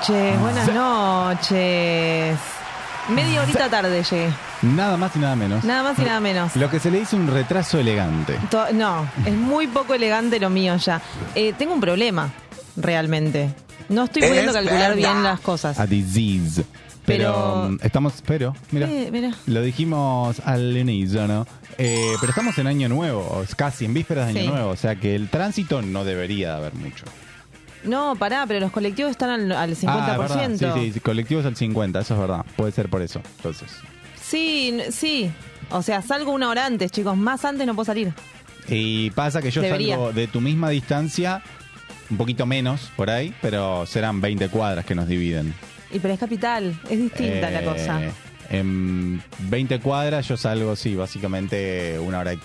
Noches, buenas noches. Media horita tarde llegué. Nada más y nada menos. Nada más y nada menos. Lo que se le dice un retraso elegante. To- No, es muy poco elegante lo mío ya. Eh, tengo un problema, realmente. No estoy pudiendo calcular bien las cosas. A disease. Pero, Pero- mm, estamos, pero, mira, Eh, mira. lo dijimos al inicio, ¿no? Eh, pero estamos en año nuevo, es casi en vísperas de año Sí. nuevo, o sea que el tránsito no debería de haber mucho. No, pará, pero los colectivos están al, al 50%. Ah, verdad. Sí, sí, colectivos al 50, eso es verdad. Puede ser por eso, entonces. sí, sí. O sea, salgo una hora antes, chicos. Más antes no puedo salir. Y pasa que yo Debería. salgo de tu misma distancia, un poquito menos por ahí, pero serán 20 cuadras que nos dividen. Y pero es capital, es distinta la Eh, cosa. En 20 cuadras yo salgo, sí, básicamente una hora y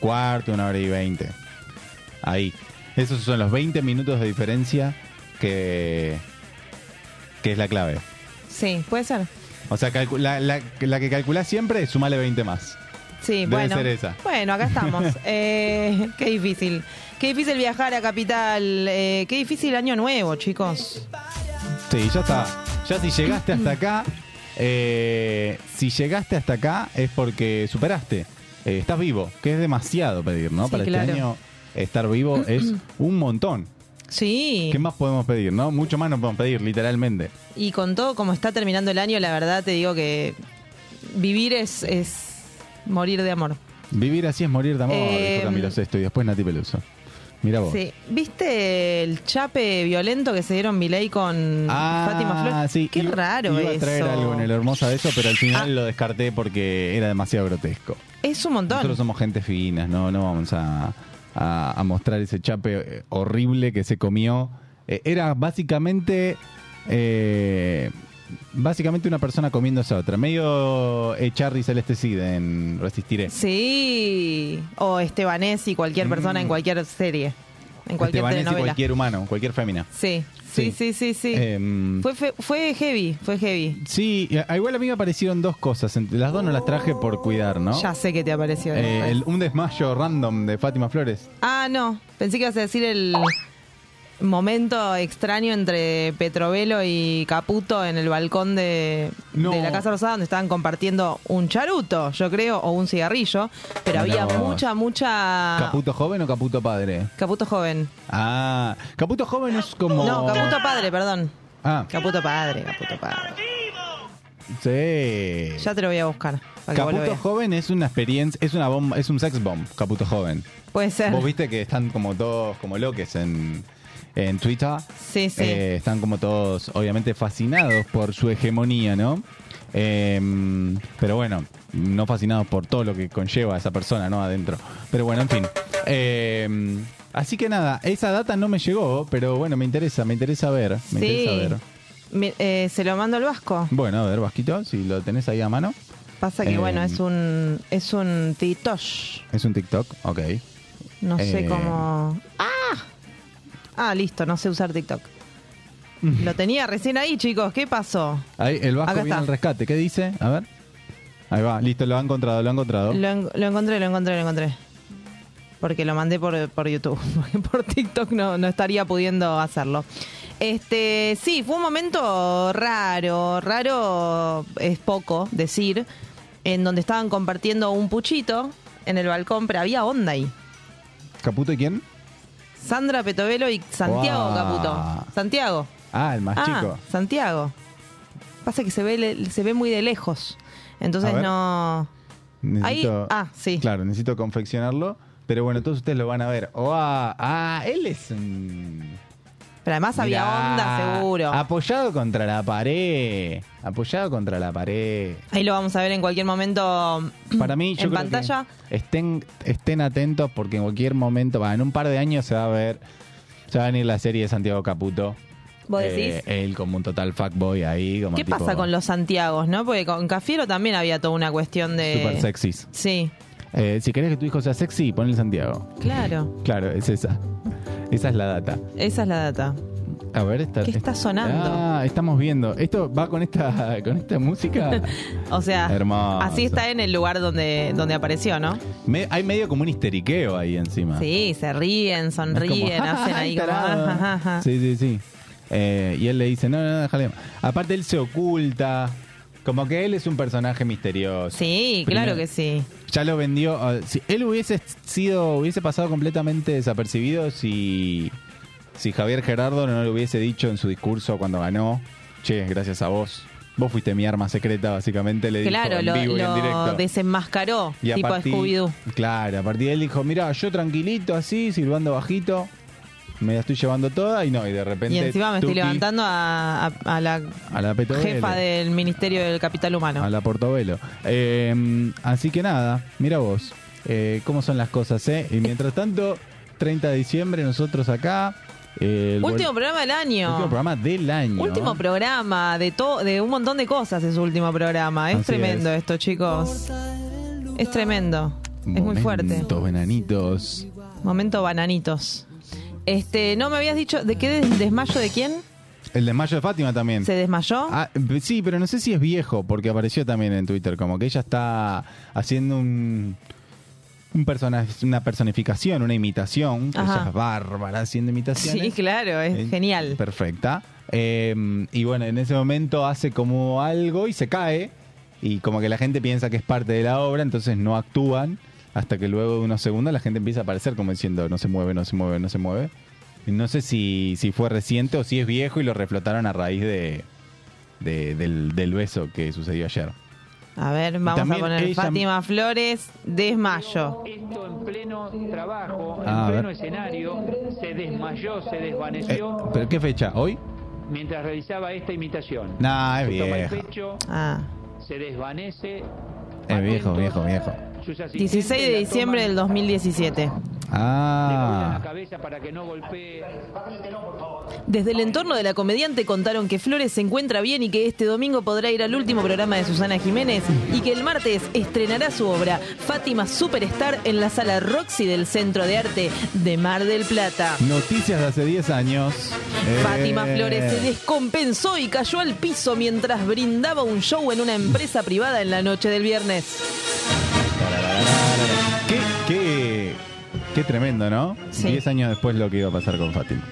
cuarto, una hora y 20. Ahí. Esos son los 20 minutos de diferencia que, que es la clave. Sí, puede ser. O sea, la, la- la que calculás siempre, sumale 20 más. Sí, Debe bueno. ser esa. Bueno, acá estamos. Eh, qué difícil. Qué difícil viajar a Capital. Eh, qué difícil año nuevo, chicos. Sí, ya está. Ya si llegaste hasta acá, eh, si llegaste hasta acá es porque superaste. Estás vivo, que es demasiado pedir, ¿no? Sí, Para claro. este año estar vivo es un montón. Sí. ¿Qué más podemos pedir, no? Mucho más no podemos pedir, literalmente. Y con todo como está terminando el año, la verdad te digo que vivir es, es morir de amor. Vivir así es morir de amor, Eh, dijo Camilo Sesto y después Nati Peluso. Mira vos. Sí. ¿Viste el chape violento que se dieron Milei con Ah, Fátima Flores? sí. Qué iba- raro iba a traer eso. algo en el hermosa de eso, pero al final Ah. lo descarté porque era demasiado grotesco. Es un montón. Nosotros somos gente finas, no, no vamos a, a- a mostrar ese chape eh, horrible que se comió. Eh, era básicamente eh, básicamente una persona comiéndose a otra. Medio Echarri Celeste Cid en Resistiré. Sí. O Estebanés y cualquier persona Mm. en cualquier serie. En cualquier Estebanés y telenovela. cualquier humano, cualquier fémina. Sí, sí, sí, sí, sí. Em, Fue, fe- fue heavy, fue heavy. sí, igual a mí me aparecieron dos cosas. Las dos no las traje por cuidar, ¿no? Ya sé que te apareció. Eh, el- un desmayo random de Fátima Flores. Ah, no. Pensé que ibas a decir el momento extraño entre Petrovelo y Caputo en el balcón de, No. de la Casa Rosada donde estaban compartiendo un charuto, yo creo, o un cigarrillo. Pero había mucha, mucha... ¿Caputo joven o Caputo padre? Caputo joven. Ah, Caputo joven es como. No, Caputo padre, perdón. Ah, Caputo padre, Caputo padre. sí. Ya te lo voy a buscar. Caputo joven es una experiencia, es una bomba, es un sex bomb, Caputo joven. Puede ser. Vos viste que están como todos como loques en, en Twitter. Sí, sí. Eh, están como todos, obviamente, fascinados por su hegemonía, ¿no? Eh, pero bueno, no fascinados por todo lo que conlleva esa persona, ¿no? Adentro. Pero bueno, en fin. Eh, así que nada, esa data no me llegó, pero bueno, me interesa, me interesa ver. Me Sí. interesa ver. Mi- eh, se lo mando al Vasco. Bueno, a ver, Vasquito, si lo tenés ahí a mano. Pasa que, bueno, es un es un titosh. Es un TikTok, ok. No sé cómo... ¡Ah! Ah, listo, no sé usar TikTok. Lo tenía recién ahí, chicos. ¿Qué pasó? Ahí, el Vasco Acá viene está. al rescate. ¿Qué dice? A ver. Ahí va, listo, lo ha encontrado, lo ha encontrado. Lo, en- lo encontré, lo encontré, lo encontré. Porque lo mandé por, por YouTube. Porque por TikTok no, no estaría pudiendo hacerlo. Este, sí, fue un momento raro. Raro es poco decir. En donde estaban compartiendo un puchito en el balcón, pero había onda ahí. ¿Caputo y quién? Sandra Petovelo y Santiago. Caputo. Santiago. Ah, el más ah, chico. Santiago. Pasa que se ve, le- se ve muy de lejos. Entonces A ver. no. Necesito, Ahí- ah, sí. Claro, necesito confeccionarlo. Pero bueno, todos ustedes lo van a ver. Oh, ah, ah, él es un... Pero además había Mirá, onda seguro. Apoyado contra la pared. Apoyado contra la pared. Ahí lo vamos a ver en cualquier momento Para mí, yo en creo pantalla. que estén, estén atentos porque en cualquier momento, va, en un par de años se va a ver, se va a venir la serie de Santiago Caputo. ¿Vos Eh, decís? él como un total fuckboy ahí. Como ¿Qué tipo pasa con los Santiagos, no? Porque con Cafiero también había toda una cuestión de. Super sexys. Sí, Eh, si querés que tu hijo sea sexy, ponle Santiago. claro. Claro, es esa. Esa es la data. Esa es la data. A ver, esta, ¿Qué está sonando? Ah, estamos viendo. Esto va con esta, con esta música. O sea, Hermoso. así está en el lugar donde, donde apareció, ¿no? Me- hay medio como un histeriqueo ahí encima. Sí, se ríen, como, sonríen, "Ja, ja, hacen ahí como. tarado". "Ah, ja, ja". Sí, sí, sí. Eh, y él le dice, no, no, no, déjale. Aparte él se oculta. Como que él es un personaje misterioso. Sí, Primero- claro que sí. Ya lo vendió. ah, si él hubiese sido, hubiese pasado completamente desapercibido si, si Javier Gerardo no lo hubiese dicho en su discurso cuando ganó. Che, gracias a vos. Vos fuiste mi arma secreta, básicamente, le Claro, dijo lo, en vivo y en lo directo. desenmascaró, Y a tipo partir- Scooby-Doo. Claro, a partir de él dijo, mira, yo tranquilito así, silbando bajito, me la estoy llevando toda y no, y de repente... Y encima me estoy tuki, levantando a, a- a la A la Petovelo. jefa del Ministerio del Capital Humano. A la Portobelo. Eh, así que nada, mira vos, eh, cómo son las cosas, ¿eh? Y mientras tanto, 30 de diciembre, nosotros acá... el Último programa del año. último programa del año. Último programa de todo, de un montón de cosas es su último programa. Es Así tremendo es. esto, chicos. Es tremendo. Es muy fuerte. Momentos venanitos. Momento bananitos. Este, no me habías dicho de qué des- desmayo de quién? El desmayo de Fátima también. ¿Se desmayó? Ah, sí, pero no sé si es viejo, porque apareció también en Twitter, como que ella está haciendo un, un persona, una personificación, una imitación, que Ajá. ella es bárbara haciendo imitaciones. sí, claro, es Eh, genial. Perfecta. Eh, y bueno, en ese momento hace como algo y se cae, y como que la gente piensa que es parte de la obra, entonces no actúan, hasta que luego de unos segundos la gente empieza a aparecer como diciendo, no se mueve, no se mueve, no se mueve. Y no sé si, si fue reciente o si es viejo y lo reflotaron a raíz de, de- del, del beso que sucedió ayer. A ver, vamos a poner ella- Fátima Flores, desmayo. Esto en pleno trabajo, Ah, en pleno ver. escenario, se desmayó, se Eh, desvaneció ¿Pero qué fecha? ¿Hoy? mientras realizaba esta imitación. Nah, es se toma el pecho, Ah, se desvanece. Es viejo, viejo, viejo. Sus asistentes 16 de diciembre del 2017. le cuidan Ah. Desde el entorno de la comediante contaron que Flores se encuentra bien y que este domingo podrá ir al último programa de Susana Jiménez y que el martes estrenará su obra Fátima Superstar en la sala Roxy del Centro de Arte de Mar del Plata. Noticias de hace 10 años. Eh, Fátima Flores se descompensó y cayó al piso mientras brindaba un show en una empresa privada en la noche del viernes. Qué, qué, qué tremendo, ¿no? Sí. 10 años después lo que iba a pasar con Fátima.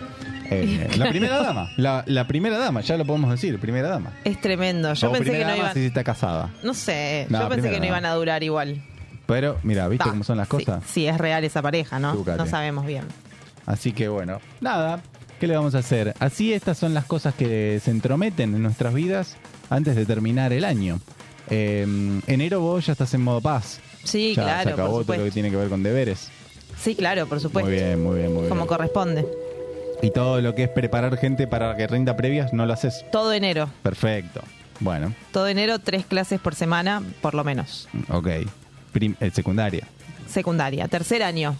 Eh, la primera dama, la, la primera dama, ya lo podemos decir, primera dama. Es tremendo. Yo O pensé que no iban. si está casada. No sé, No, yo pensé que no dama. iban a durar igual. Pero, mira, ¿viste Ta, cómo son las cosas? Sí, es real esa pareja, ¿no? No sabemos bien. Así que bueno, nada, ¿qué le vamos a hacer? Así estas son las cosas que se entrometen en nuestras vidas antes de terminar el año. Eh, enero vos ya estás en modo paz. Sí, ya claro, se acabó por todo lo que tiene que ver con deberes. Sí, claro, por supuesto. Muy bien, muy bien, muy bien. Como corresponde. Y todo lo que es preparar gente para que rinda previas, no lo haces. Todo enero. Perfecto. Bueno, Todo enero, tres clases por semana, por lo menos. ok. Prim- eh, secundaria. Secundaria. Tercer año.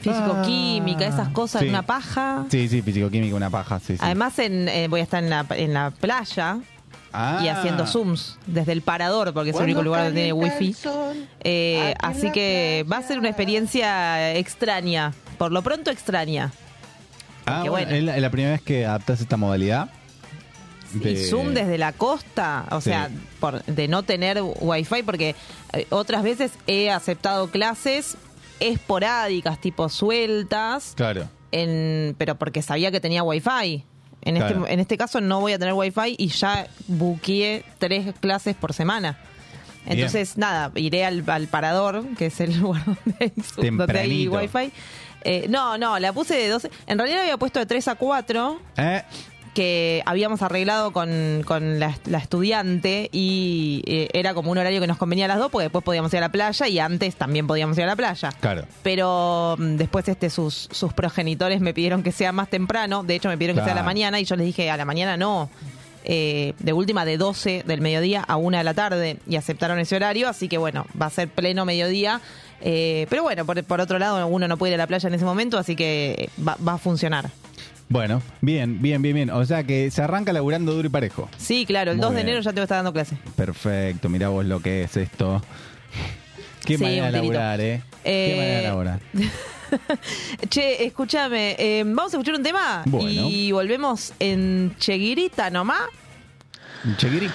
Físico, química, esas cosas, Ah, Sí. una paja. Sí, sí, físico-química, una paja, sí, sí. Además, en, eh, voy a estar en la, en la playa Ah. y haciendo zooms desde el parador, porque es el único lugar donde tiene wifi. Eh, así que va a ser una experiencia extraña, por lo pronto extraña. Ah, Porque bueno, bueno. ¿es la, es la primera vez que adaptas esta modalidad? Y De- Zoom desde la costa, o Sí. sea, por, de no tener wifi, porque eh, otras veces he aceptado clases esporádicas, tipo sueltas, Claro. en, pero porque sabía que tenía wifi. En, Claro. este, en este caso no voy a tener wifi y ya buqueé tres clases por semana. Bien. Entonces, nada, iré al, al parador, que es el lugar donde hay, donde hay wifi. Eh, no, no, la puse de 12. En realidad la había puesto de 3 a 4 Eh, que habíamos arreglado con, con la, la estudiante y eh, era como un horario que nos convenía a las dos porque después podíamos ir a la playa y antes también podíamos ir a la playa. claro. Pero mm, después este sus, sus progenitores me pidieron que sea más temprano, de hecho me pidieron que sea a la mañana y yo les dije a la mañana no. Eh, de última de 12 del mediodía a 1 de la tarde y aceptaron ese horario, así que bueno, va a ser pleno mediodía. Eh, pero bueno, por, por otro lado, uno no puede ir a la playa en ese momento, así que va, va a funcionar. Bueno, bien, bien, bien, bien. O sea que se arranca laburando duro y parejo. Sí, claro, el Muy 2 de bien. enero ya te voy a estar dando clase. Perfecto, mirá vos lo que es esto. Qué Sí, manera de un tirito. laburar, ¿eh? Eh, Qué manera de laburar. Che, escúchame, eh, vamos a escuchar un tema Bueno. y volvemos en Cheguirita nomás. Cheguiri.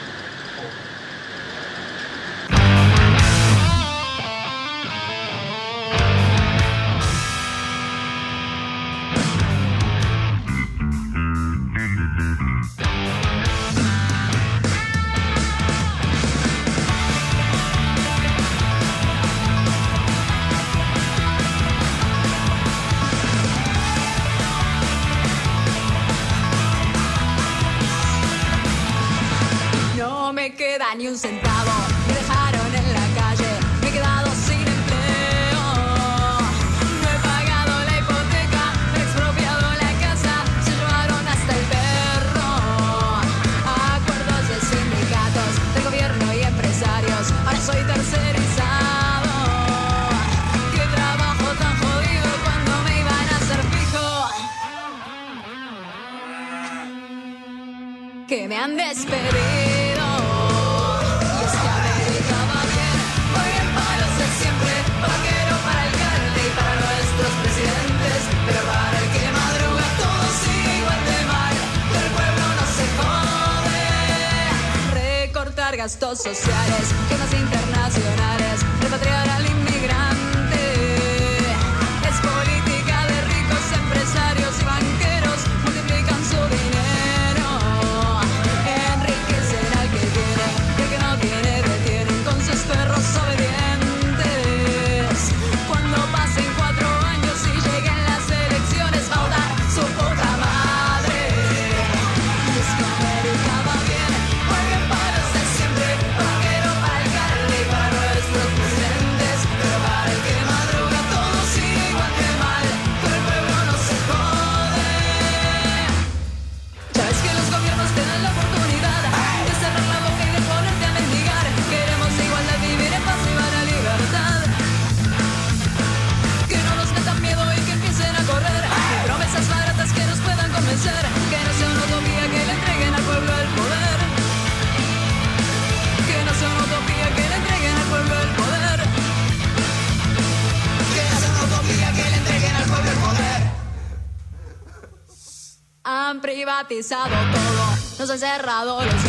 Privatizado todo, nos cerrado los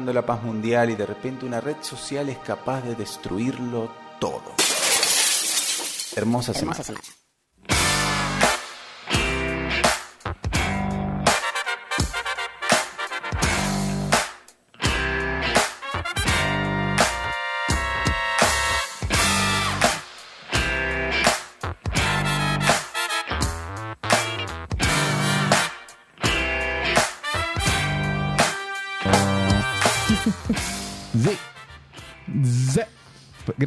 buscando la paz mundial y de repente una red social es capaz de destruirlo todo. Hermosa semana.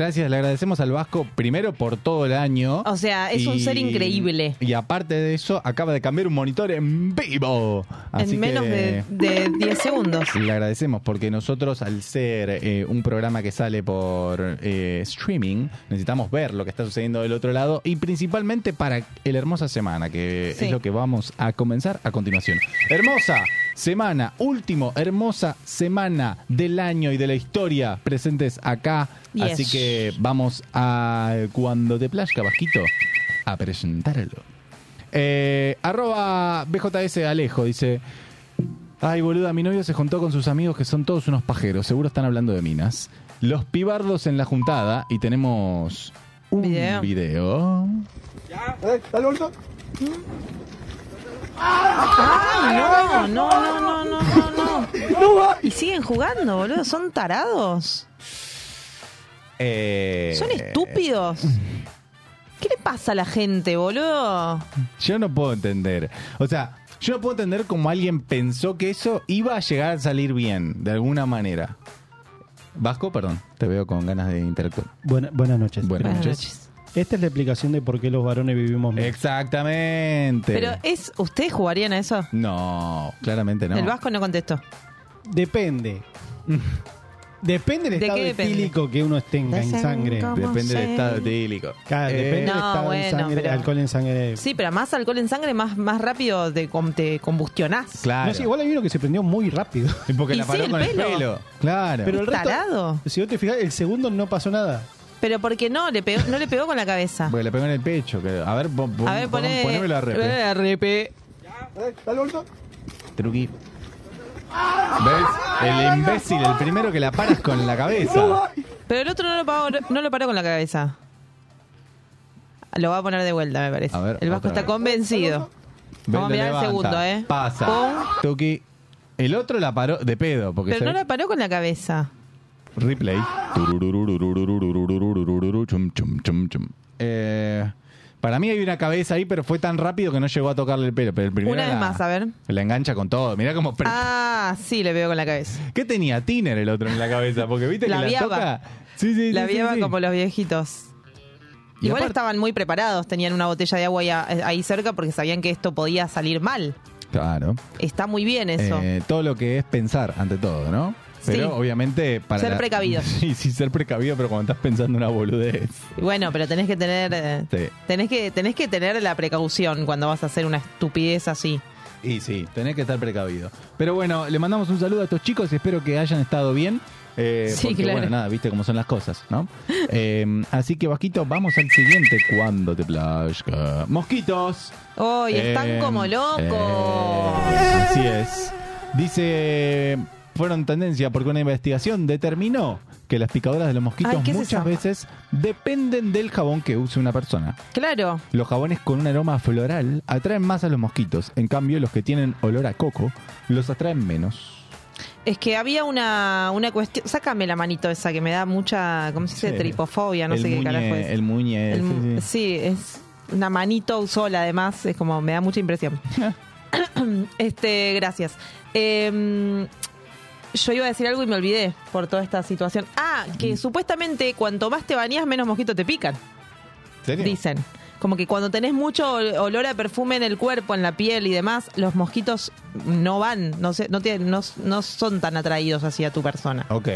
Gracias, le agradecemos al Vasco primero por todo el año. O sea, es un ser increíble. Y aparte de eso, acaba de cambiar un monitor en vivo. Así en menos que de, de 10 segundos. Le agradecemos porque nosotros, al ser eh, un programa que sale por eh, streaming, necesitamos ver lo que está sucediendo del otro lado y principalmente para el Hermosa Semana, que Sí. es lo que vamos a comenzar a continuación. Hermosa Semana, último Hermosa Semana del año y de la historia presentes acá. Yes. Así que vamos a cuando te plazca, Vasquito, a presentarlo. Eh, arroba BJS Alejo dice. Ay, boluda, mi novio se juntó con sus amigos que son todos unos pajeros. Seguro están hablando de minas. Los pibardos en la juntada y tenemos un Video. video. Ay, no, no, no, no, no, no, no. Y siguen jugando, boludo. Son tarados. Eh, Son estúpidos. ¿Qué le pasa a la gente, boludo? Yo no puedo entender. O sea, yo no puedo entender cómo alguien pensó que eso iba a llegar a salir bien, de alguna manera. Vasco, perdón, te veo con ganas de interactuar. Buena- buenas noches. Buenas Buenas noches. noches. Esta es la explicación de por qué los varones vivimos menos. Exactamente. Pero es, ¿ustedes jugarían a eso? No, claramente no. El Vasco no contestó. Depende. Depende del ¿De estado qué depende? etílico que uno tenga en sangre. ¿Cómo Depende del sé? estado etílico. Claro, Eh, depende del No, estado bueno, en sangre, pero- alcohol en sangre. Sí, pero más alcohol en sangre, más, más rápido te, com- te combustionás. Claro. No sé, igual hay uno que se prendió muy rápido. Y porque Y la sí, paró el con el pelo. pelo. Claro. Pero el resto, Tarado. si vos te fijas, el segundo no pasó nada. Pero porque no, le pegó, no le pegó con la cabeza. Porque le pegó en el pecho. que- a ver, pon, pon- A ver, pon- poné. ponémelo a repe. poné a repe. Truqui. ¿Ves? El imbécil, el primero que la paras con la cabeza. Pero el otro no lo, paró, no lo paró con la cabeza. Lo va a poner de vuelta, me parece. A ver, el Vasco está convencido. Vamos a mirar el segundo, ¿eh? Pasa. Pum. Tuki. El otro la paró de pedo. Porque Pero no la paró con la cabeza. Replay. Chum, chum, chum, chum. Eh, para mí hay una cabeza ahí, pero fue tan rápido que no llegó a tocarle el pelo. Pero el primero Una vez la- más, a ver. La engancha con todo. Mirá cómo... pre- Ah, sí, le pegó con la cabeza. ¿Qué tenía Tiner el otro en la cabeza? Porque viste La que la viaba. toca... Sí, sí, La sí, sí, vieva sí. como los viejitos. Y Igual aparte- estaban muy preparados, tenían una botella de agua ahí, ahí cerca porque sabían que esto podía salir mal. Claro. Está muy bien eso. Eh, todo lo que es pensar ante todo, ¿no? Pero Sí. obviamente para Ser la- precavido. Sí, sí, ser precavido, pero cuando estás pensando una boludez. Bueno, pero tenés que tener eh, Sí. tenés que tenés que tener la precaución cuando vas a hacer una estupidez así. Y sí, tenés que estar precavido. Pero bueno, le mandamos un saludo a estos chicos y espero que hayan estado bien. Eh, Sí, porque claro. bueno, nada, viste cómo son las cosas, ¿no? Eh, así que, Vasquito, vamos al siguiente cuando te plazca. Mosquitos. ¡Uy, están Eh, como locos! así es. Dice, fueron tendencia porque una investigación determinó que las picadoras de los mosquitos Ay, ¿qué es muchas eso? veces dependen del jabón que use una persona. Claro. Los jabones con un aroma floral atraen más a los mosquitos, en cambio los que tienen olor a coco los atraen menos. Es que había una, una cuestión. Sácame la manito esa que me da mucha. ¿Cómo se dice? Sí. Tripofobia, no el sé qué muñe, carajo es. El muñe, El- sí, sí. sí, es una manito sola, además. Es como. Me da mucha impresión. este, gracias. Eh, yo iba a decir algo y me olvidé por toda esta situación. Ah, Mm. que supuestamente cuanto más te bañas, menos mosquitos te pican. ¿Serio? Dicen. Como que cuando tenés mucho ol- olor a perfume en el cuerpo, en la piel y demás, los mosquitos no van, no, sé, no, tienen- no, no son tan atraídos hacia tu persona. Ok.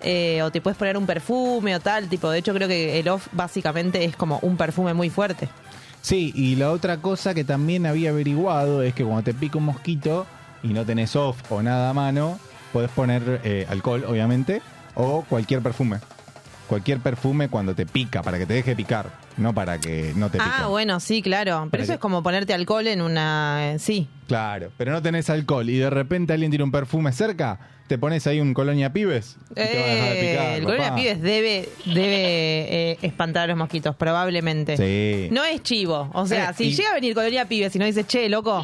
Eh, o te puedes poner un perfume o tal, tipo, de hecho creo que el off básicamente es como un perfume muy fuerte. Sí, y la otra cosa que también había averiguado es que cuando te pica un mosquito y no tenés off o nada a mano, podés poner eh, alcohol, obviamente, o cualquier perfume. Cualquier perfume cuando te pica, para que te deje picar, no para que no te pique. Ah, bueno, sí, claro. Pero eso que- es como ponerte alcohol en una... eh, sí, Claro, pero no tenés alcohol y de repente alguien tiene un perfume cerca, te pones ahí un colonia pibes y te va a dejar de Eh, picar, el colonia pibes debe, debe eh, espantar a los mosquitos, probablemente. Sí. No es chivo. O sea, Eh, si y- llega a venir colonia pibes y no dice, che, loco,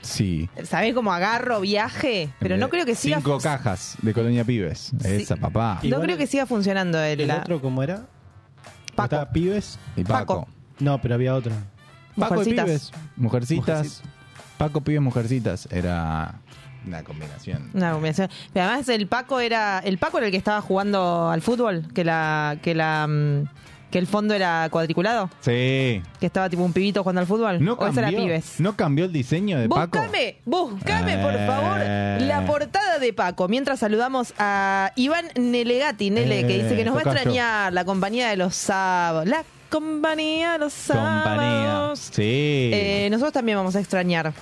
Sí. ¿sabés cómo agarro viaje? Pero no creo que siga. Cinco cajas de colonia pibes. Esa, papá. No creo que siga funcionando el, ¿El la- otro cómo era? Paco. ¿Estaba pibes? Y Paco. Paco. No, pero había otro. Paco y Mujercitas. pibes. Mujercitas. Paco, pibes, mujercitas. Era una combinación. Una combinación. Pero además el Paco era. El Paco era el que estaba jugando al fútbol, que la. que la. mm, que el fondo era cuadriculado, Sí. que estaba tipo un pibito jugando al fútbol. ¿No ese era cambió, pibes. ¿No cambió el diseño de Paco? Búscame, búscame por Eh. favor la portada de Paco. Mientras saludamos a Iván Nelegati, Nele, que dice que nos va a tocayo. extrañar la compañía de los sábados. La compañía los Compañía. sábados. Sí. Eh, nosotros también vamos a extrañar.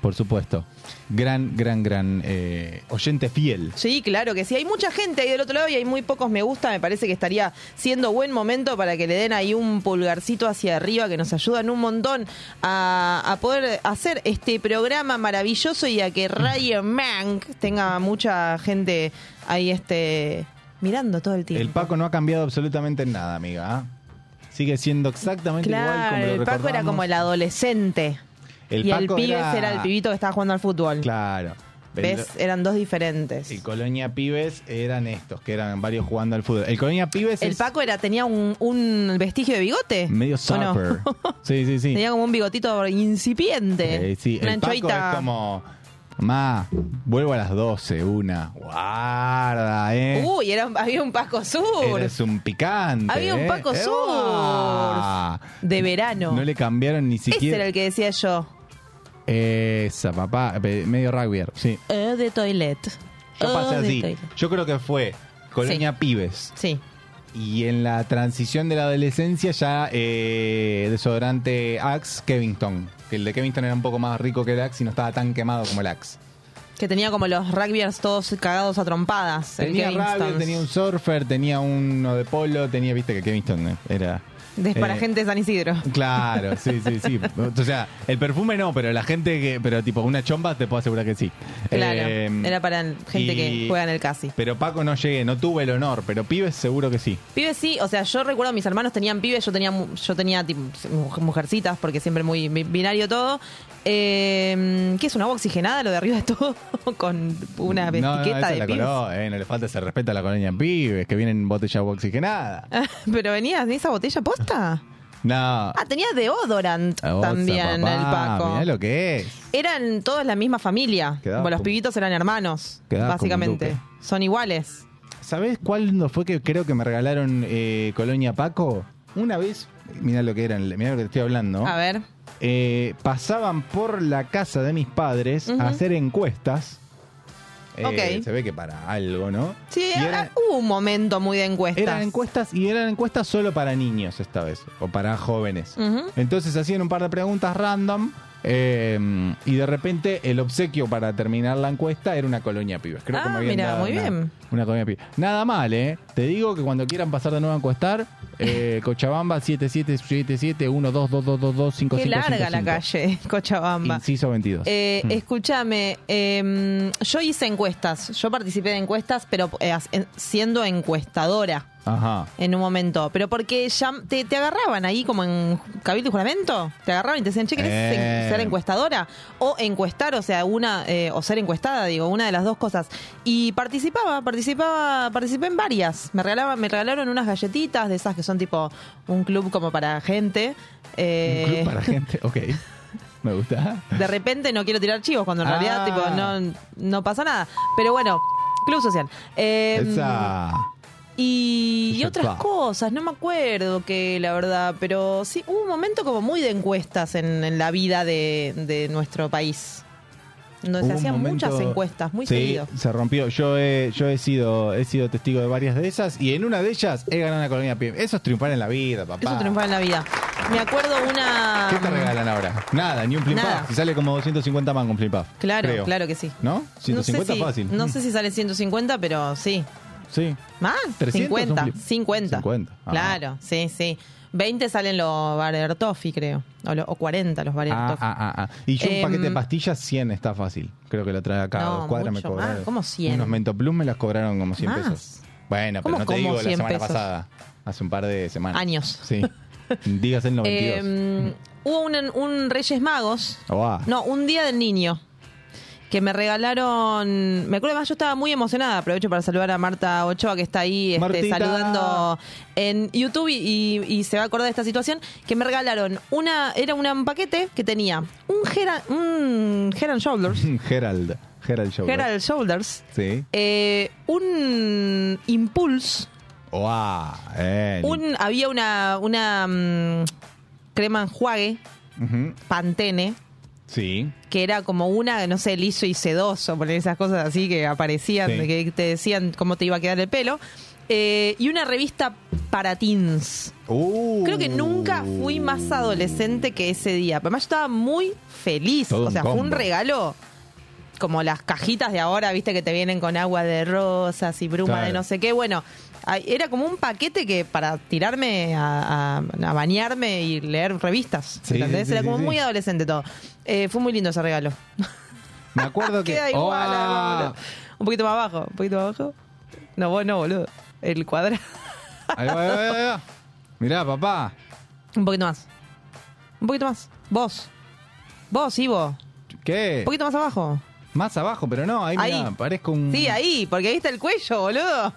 Por supuesto. Gran, gran, gran eh, oyente fiel. Sí, claro que sí. Hay mucha gente ahí del otro lado y hay muy pocos me gusta. Me parece que estaría siendo buen momento para que le den ahí un pulgarcito hacia arriba que nos ayudan un montón a, a poder hacer este programa maravilloso y a que Radio Mank tenga mucha gente ahí este mirando todo el tiempo. El Paco no ha cambiado absolutamente en nada, amiga. ¿ah? Sigue siendo exactamente igual como lo el Paco era como el adolescente. El y Paco el pibes era- era... el pibito que estaba jugando al fútbol. Claro. ¿Ves? Eran dos diferentes. El Colonia Pibes eran estos, que eran varios jugando al fútbol. El Colonia Pibes El es Paco era, tenía un, un vestigio de bigote. medio surfer. Sí, sí, sí. Tenía como un bigotito incipiente. Eh, sí, Una el Paco anchoita. es como... Ma, vuelvo a las 12, una. Guarda, ¿eh? Uy, era, había un Paco Sur. Eres un picante. Había un ¿eh? Paco Sur. ¡Ewa! De verano. No le cambiaron ni Ese siquiera. era el que decía yo. Esa, papá. Medio rugby, sí. Eh, de toilet. Yo pasé Eh, así. Yo creo que fue Colonia Pibes. Sí. Y en la transición de la adolescencia ya eh, desodorante Axe Kevington. Que el de Kevington era un poco más rico que el Axe y no estaba tan quemado como el Axe. Que tenía como los rugbyers todos cagados a trompadas. el Tenía rugby, tenía un surfer, tenía uno de polo, tenía, viste que Kevington era... De- para eh, gente de San Isidro. Claro, sí, sí, sí. O sea, el perfume no, pero la gente que... Pero tipo, una chomba te puedo asegurar que sí. Claro. Eh, era para gente que juega en el casi. Pero Paco no llegué, no tuve el honor, pero pibes seguro que sí. Pibes sí, o sea, yo recuerdo mis hermanos tenían pibes, yo tenía yo tenía tipo, mu- mujercitas, porque siempre muy bi- binario todo. Eh, ¿Qué es una agua oxigenada lo de arriba de todo? Con una No, no, etiqueta esa de la pibes. eh, no le falta ese respeto a la colonia en pibes, que vienen en botella agua oxigenada. Pero venía de esa botella posta. No. Ah, tenía deodorant Osa, también papá, el Paco. Mirá lo que es. Eran todos la misma familia. Quedaba los como- pibitos eran hermanos, Quedaba como un básicamente. Son iguales. ¿Sabés cuándo fue que creo que me regalaron eh, Colonia Paco? Una vez, mirá lo que eran, mirá lo que te estoy hablando. A ver. Eh, pasaban por la casa de mis padres Ujú. a hacer encuestas. Eh. Se ve que para algo, ¿no? Sí, Y eran, ah, hubo un momento muy de encuestas. eran encuestas y eran encuestas solo para niños esta vez, o para jóvenes. Entonces hacían un par de preguntas random eh, y de repente el obsequio para terminar la encuesta era una colonia pibes. Creo que Ah, me habían mira, dado muy una, bien. una colonia pibes. Nada mal, ¿eh? Te digo que cuando quieran pasar de nuevo a encuestar, eh, Cochabamba 7777 12222225555. Qué larga la calle, Cochabamba. Inciso 22. Eh, Mm. Escúchame, eh, yo hice encuestas, yo participé de encuestas, pero eh, siendo encuestadora Ajá. en un momento. Pero porque ya te, te agarraban ahí como en cabildo y juramento, te agarraban y te decían, che, ¿querés Eh. ser encuestadora? O encuestar, o sea, una, eh, o ser encuestada, digo, una de las dos cosas. Y participaba, participaba, participé en varias. Me regalaban, me regalaron unas galletitas de esas que son tipo un club como para gente. Eh, Un club para gente, ok. Me gusta. de repente no quiero tirar chivos cuando en Ah. realidad tipo no, no pasa nada. Pero bueno, club social. Eh, Esa. Y, otras cosas, no me acuerdo que la verdad, pero sí, hubo un momento como muy de encuestas en, en la vida de, de nuestro país. Donde Hubo hacían momento- muchas encuestas, muy sí, seguido. se rompió. Yo he, yo he sido he sido testigo de varias de esas y en una de ellas he ganado una colonia pibe. Eso es triunfar en la vida, papá. Eso triunfaba en la vida. Me acuerdo una... ¿Qué te regalan ahora? Nada, ni un Nada. Si sale como 250 mangos un flip Claro, creo. claro que sí. ¿No? 150 no sé si, fácil. No sé si sale 150, pero sí. Sí. ¿Más? 300 un 50. flip. 50. 50. Ah. Claro, sí, sí. 20 salen los Barer Toffee, creo. O, lo- o 40 los Barer Ah, Toffee. ah, ah, ah. Y yo un Em, paquete de pastillas, 100 está fácil. Creo que lo trae acá. No, dos cuadras me cobraron. más. ¿Cómo 100? Unos Mentoplus me las cobraron como 100 Más. pesos. Bueno, pero ¿Cómo no te digo la 100 semana pesos? pasada. Hace un par de semanas. Años. Sí. Digas el 92. Eh, hubo un, un Reyes Magos. Guau. No, un Día del Niño. Que me regalaron. Me acuerdo más, yo estaba muy emocionada. Aprovecho para saludar a Marta Ochoa, que está ahí este, saludando en YouTube y, y- y se va a acordar de esta situación. Que me regalaron una. Era un paquete que tenía un Head, un Shoulders. Gerald. Gerald. Head and Shoulders. Sí. eh, un Impulse. Guau. Eh. Un, había una, una mm, crema enjuague, Ujú. Pantene. Sí. que era como una, no sé, liso y sedoso, poner esas cosas así que aparecían, Sí. que te decían cómo te iba a quedar el pelo. Eh, y una revista para teens. Uh. Creo que nunca fui más adolescente que ese día. Pero además yo estaba muy feliz. O sea, un fue un regalo como las cajitas de ahora, viste, que te vienen con agua de rosas y bruma Claro. de no sé qué. Bueno, era como un paquete que para tirarme a, a- a bañarme y leer revistas. Sí, ¿entendés? sí, era como sí. muy adolescente todo. Eh, fue muy lindo ese regalo. Me acuerdo que. Queda igual. ¡Oh! Un poquito más abajo, un poquito más abajo. No, vos no, boludo. El cuadrado. Ahí va, ahí va, ahí va. Mirá, papá. Un poquito más. Un poquito más. Vos. Vos, Ivo. ¿Qué? Un poquito más abajo. Más abajo, pero no, ahí, Ahí. mirá, parezco un. Sí, ahí, porque ahí está el cuello, boludo.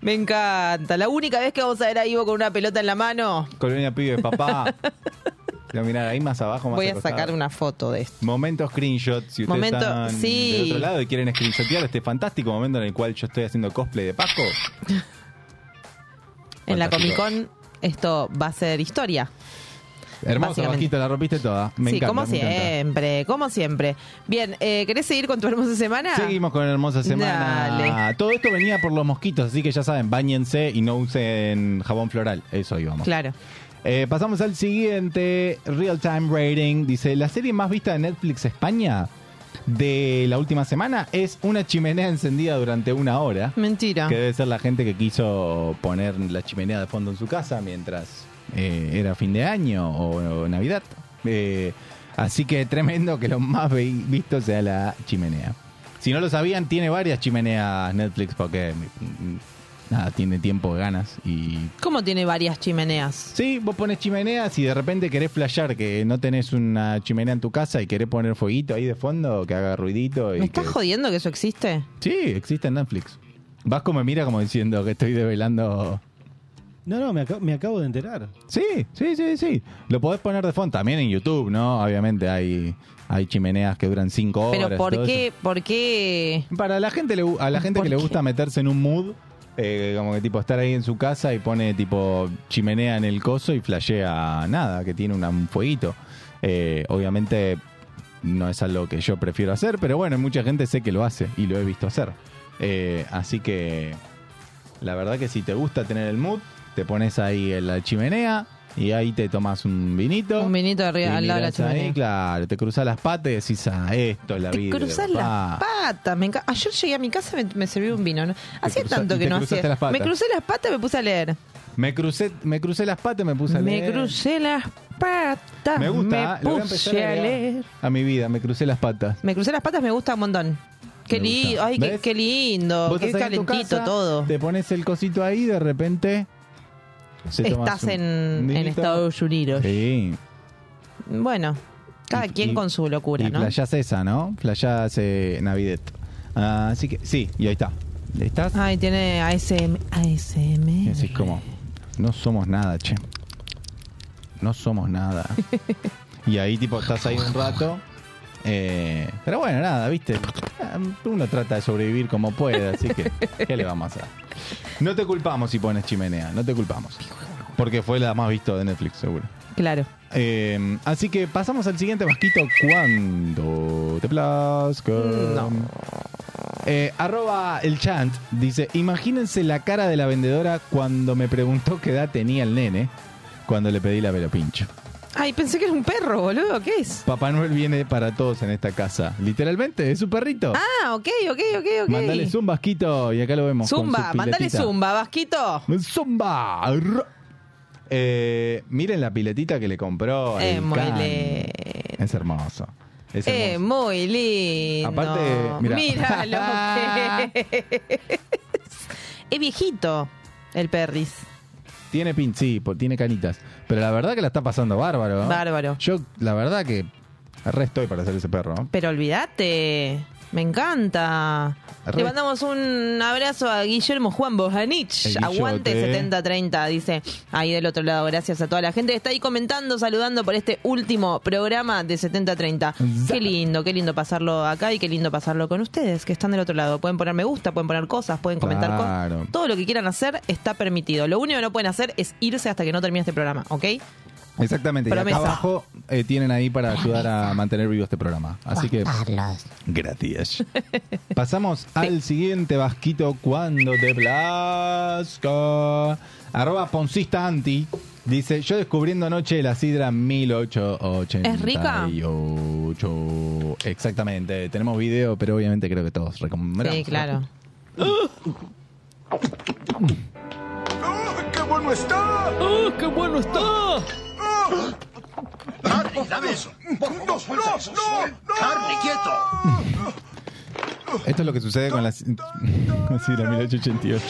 Me encanta. La única vez que vamos a ver a Ivo con una pelota en la mano, Colonia pibe, papá. Pero mirá, ahí más abajo, más voy a sacar una foto de esto. Momento screenshot, si ustedes Momento- están sí. del otro lado y quieren screenshotear este fantástico momento en el cual yo estoy haciendo cosplay de Paco. En la Comic. Con esto va a ser historia. Hermoso, Básicamente. Vasquito, la rompiste toda. Me sí, encanta, como me encanta. siempre, como siempre. Bien, eh, ¿querés seguir con tu hermosa semana? Seguimos con hermosa semana. Dale. Todo esto venía por los mosquitos, así que ya saben, bañense y no usen jabón floral. Eso íbamos. Claro. Eh, pasamos al siguiente Real Time Rating. Dice, la serie más vista de Netflix España de la última semana es una chimenea encendida durante una hora. Mentira. Que debe ser la gente que quiso poner la chimenea de fondo en su casa mientras eh, era fin de año o, o Navidad. Eh, así que tremendo que lo más visto sea la chimenea. Si no lo sabían, tiene varias chimeneas Netflix porque mm, nada, tiene tiempo, ganas y ¿Cómo tiene varias chimeneas? Sí, vos pones chimeneas y de repente querés flashear que no tenés una chimenea en tu casa y querés poner fueguito ahí de fondo que haga ruidito. Y ¿Me estás que- jodiendo que eso existe? Sí, existe en Netflix. Vasco me mira como diciendo que estoy develando. No, no, me, acabo, me acabo de enterar. Sí, sí, sí, sí. Lo podés poner de fondo también en YouTube, ¿no? Obviamente hay, hay chimeneas que duran cinco horas. Pero ¿por qué, eso. por qué? Para la gente, le a la gente ¿Por que le gusta meterse en un mood, eh, como que tipo estar ahí en su casa y pone tipo chimenea en el coso y flashea nada, que tiene una- un fueguito. Eh, obviamente no es algo que yo prefiero hacer, pero bueno, mucha gente sé que lo hace y lo he visto hacer. Eh, así que la verdad que si te gusta tener el mood, te pones ahí en la chimenea y ahí te tomas un vinito. Un vinito arriba, al lado de la mirás ahí, chimenea. claro, te cruzas las patas y decís, ah, esto es la Te vida. cruzás papá". las patas. Me enca- Ayer llegué a mi casa y me, me serví un vino. ¿no? Hacía cruza- tanto y que te no cruzaste hacía. las patas. Me crucé las patas y me puse a leer. Me crucé, me crucé las patas y me puse a Me leer. crucé las patas. Me gusta, me lo voy a empezar puse a a agregar leer. a mi vida, me crucé las patas. Me crucé las patas, me gusta un montón. Qué Me gusta. lindo, ay, qué, ¿Ves? qué lindo, Vos qué estás ahí en tu calentito casa, todo. Te pones el cosito ahí y de repente. Estás un en, en. Estados Unidos. Sí. Bueno, cada Y- quien y- con su locura, y ¿no? flayás esa, ¿no? Flayás eh, Navidet. Ah, así que sí, y ahí está. ¿Estás? Ay, tiene ASM. ASM. Y decís como, no somos nada, che. No somos nada. y ahí tipo estás ahí un rato. eh, pero bueno, nada, viste. Ah, Uno trata de sobrevivir como puede, así que, ¿qué le vamos a hacer? No te culpamos si pones chimenea, no te culpamos. Porque fue la más visto de Netflix, seguro. Claro. Eh, así que pasamos al siguiente vasquito cuando te plazca. No. Eh, arroba el chant dice, imagínense la cara de la vendedora cuando me preguntó qué edad tenía el nene cuando le pedí la velopincho. Ay, pensé que era un perro, boludo. ¿Qué es? Papá Noel viene para todos en esta casa. Literalmente, es su perrito. Ah, ok, ok, ok, ok. Mandale zumba, Vasquito, y acá lo vemos. Zumba, mandale zumba, Vasquito. Zumba. Eh, miren la piletita que le compró. Es el muy Can. lindo. Es hermoso. Es Eh, muy lindo. Aparte, mira. Mira lo que es. Es viejito el perris. Tiene pin, sí, po- tiene canitas. Pero la verdad que la está pasando bárbaro. ¿no? Bárbaro. Yo, la verdad que re estoy para hacer ese perro. ¿no? Pero olvídate. Me encanta. Le mandamos un abrazo a Guillermo Juan Bojanich. Aguante 7030, dice ahí del otro lado. Gracias a toda la gente que está ahí comentando, saludando por este último programa de 7030. Qué lindo, qué lindo pasarlo acá y qué lindo pasarlo con ustedes que están del otro lado. Pueden poner me gusta, pueden poner cosas, pueden comentar Claro. cosas. Todo lo que quieran hacer está permitido. Lo único que no pueden hacer es irse hasta que no termine este programa, ¿ok? Exactamente. Y acá abajo eh, tienen ahí para ayudar a mantener vivo este programa. Así que. Gracias. Pasamos al siguiente vasquito cuando te plazca. Arroba Poncista Anti. Dice, yo descubriendo anoche la sidra 1888. ¿Es rica? Exactamente. Tenemos video, pero obviamente creo que todos recomendamos. Sí, claro. ¡Qué bueno está! ¡Oh, qué bueno está! ¡Harry, dame eso! ¡No, no, no! ¡Harry, quieto! Esto es lo que sucede con la, si- la sidra 1888.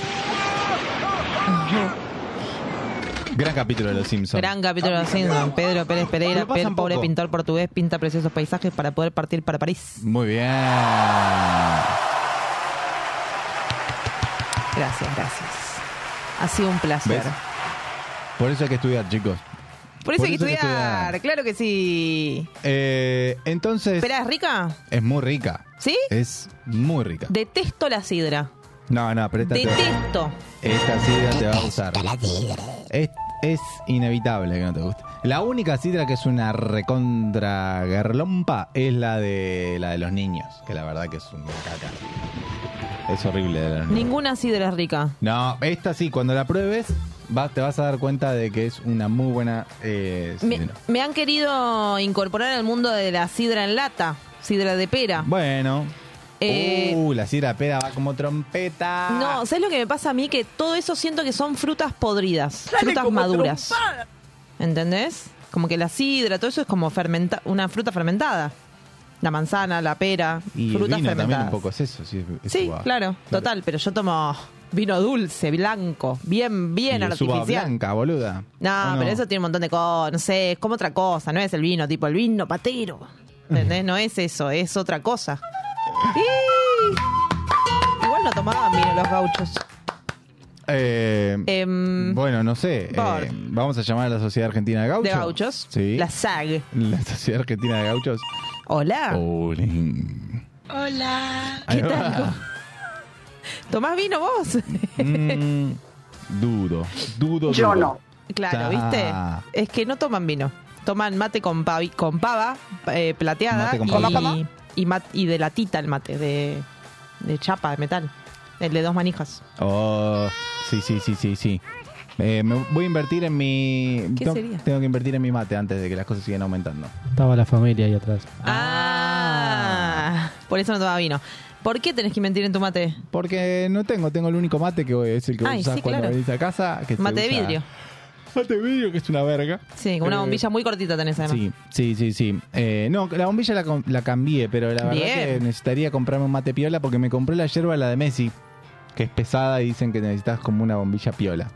Gran capítulo de Los Simpsons. Gran capítulo de los Simpsons. Pedro Pérez Pereira, pasan pobre poco. pintor portugués, pinta preciosos paisajes para poder partir para París. Muy bien. Gracias, gracias. Ha sido un placer. ¿Ves? Por eso hay que estudiar, chicos. Por eso Por hay que eso hay que estudiar, claro que sí. Eh, entonces, ¿Espera, es rica? es muy rica. ¿Sí? Es muy rica. Detesto la sidra. No, no, pero esta, te- Detesto. esta sidra te va a gustar. Es, es inevitable que no te guste. La única sidra que es una recontra garlompa es la de la de los niños, que la verdad que es una caca. Es horrible de. Ninguna sidra es rica. No, esta sí, cuando la pruebes, vas, te vas a dar cuenta de que es una muy buena eh, Me, sidra. me han querido incorporar al mundo de la sidra en lata, sidra de pera. Bueno. Eh, uh, la sidra pera va como trompeta. No, ¿sabes lo que me pasa a mí? Que todo eso siento que son frutas podridas, frutas maduras. ¿Entendés? Como que la sidra, todo eso es como fermenta una fruta fermentada. La manzana, la pera, Y el frutas vino también fermentadas. un poco es eso. Sí, es- sí, uva. claro, total, pero yo tomo vino dulce, blanco, bien, bien Y uva artificial. blanca, boluda. No, ¿O pero eso tiene un montón de cosas, no sé, es como otra cosa, no es el vino, tipo el vino patero. ¿Entendés? No es eso, es otra cosa. ¡Y! Igual no tomaban vino los gauchos. Eh, Em, bueno, no sé. eh, vamos a llamar a la Sociedad Argentina de Gauchos. de gauchos. Sí. La SAG. La Sociedad Argentina de Gauchos. Hola. Hola. ¿Qué tal? ¿Tomás vino vos? Mm, dudo. Dudo. Yo dudo. no. Claro, ¿viste? Es que no toman vino. Toman mate con, pavi- con pava eh, plateada Mate con y, pava. y, mat- y de latita el mate, de, de chapa, de metal. El de dos manijas. Oh, sí, sí, sí, sí, sí. Eh, me voy a invertir en mi. ¿Qué tengo, sería? tengo que invertir en mi mate antes de que las cosas sigan aumentando. Estaba la familia ahí atrás. Ah, por eso no toma vino. ¿Por qué tenés que invertir en tu mate? Porque no tengo, tengo el único mate que es el que Ay, usas sí, cuando claro. venís a casa. Que Mate de usa- vidrio. Mate de vidrio, que es una verga. Sí, con una Eh, bombilla muy cortita tenés además. Sí, sí, sí, sí. Eh, no, la bombilla la, cambié, pero la verdad Bien. que necesitaría comprarme un mate piola porque me compré la yerba, la de Messi, que es pesada y dicen que necesitas como una bombilla piola.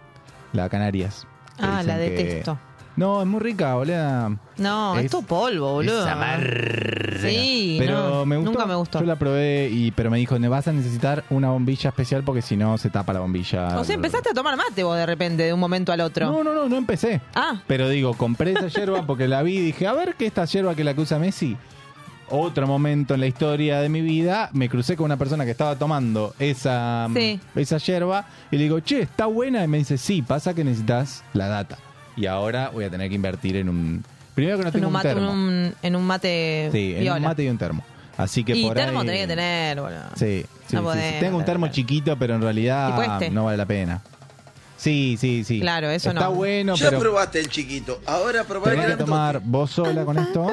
La Canarias. Ah, la que- detesto. No, es muy rica, boludo. No, es, Es- tu polvo, boludo. es amarga. Sí, Pero no, me gustó. nunca me gustó. Yo la probé, y, pero me dijo, vas a necesitar una bombilla especial porque si no se tapa la bombilla. O sea, empezaste a tomar mate vos de repente, de un momento al otro. No, no, no, no empecé. Ah, Pero digo, compré esa yerba porque la vi y dije, a ver qué esta yerba que la que usa Messi. Otro momento en la historia de mi vida, me crucé con una persona que estaba tomando esa, Sí. esa yerba y le digo, che, ¿está buena? Y me dice, sí, pasa que necesitas la data. Y ahora voy a tener que invertir en un... Primero que no en tengo un, un, mate, termo. en un, en un mate Sí, en un mate y un termo. Así que y por termo ahí... tenés que tener, boludo. Sí, sí, No sí, podés, sí. Tengo un termo chiquito, pero en realidad este. no vale la pena. Sí, sí, sí. Claro, eso Está no. bueno, Ya pero probaste el chiquito, ahora probá el tenés que tomar vos sola con esto.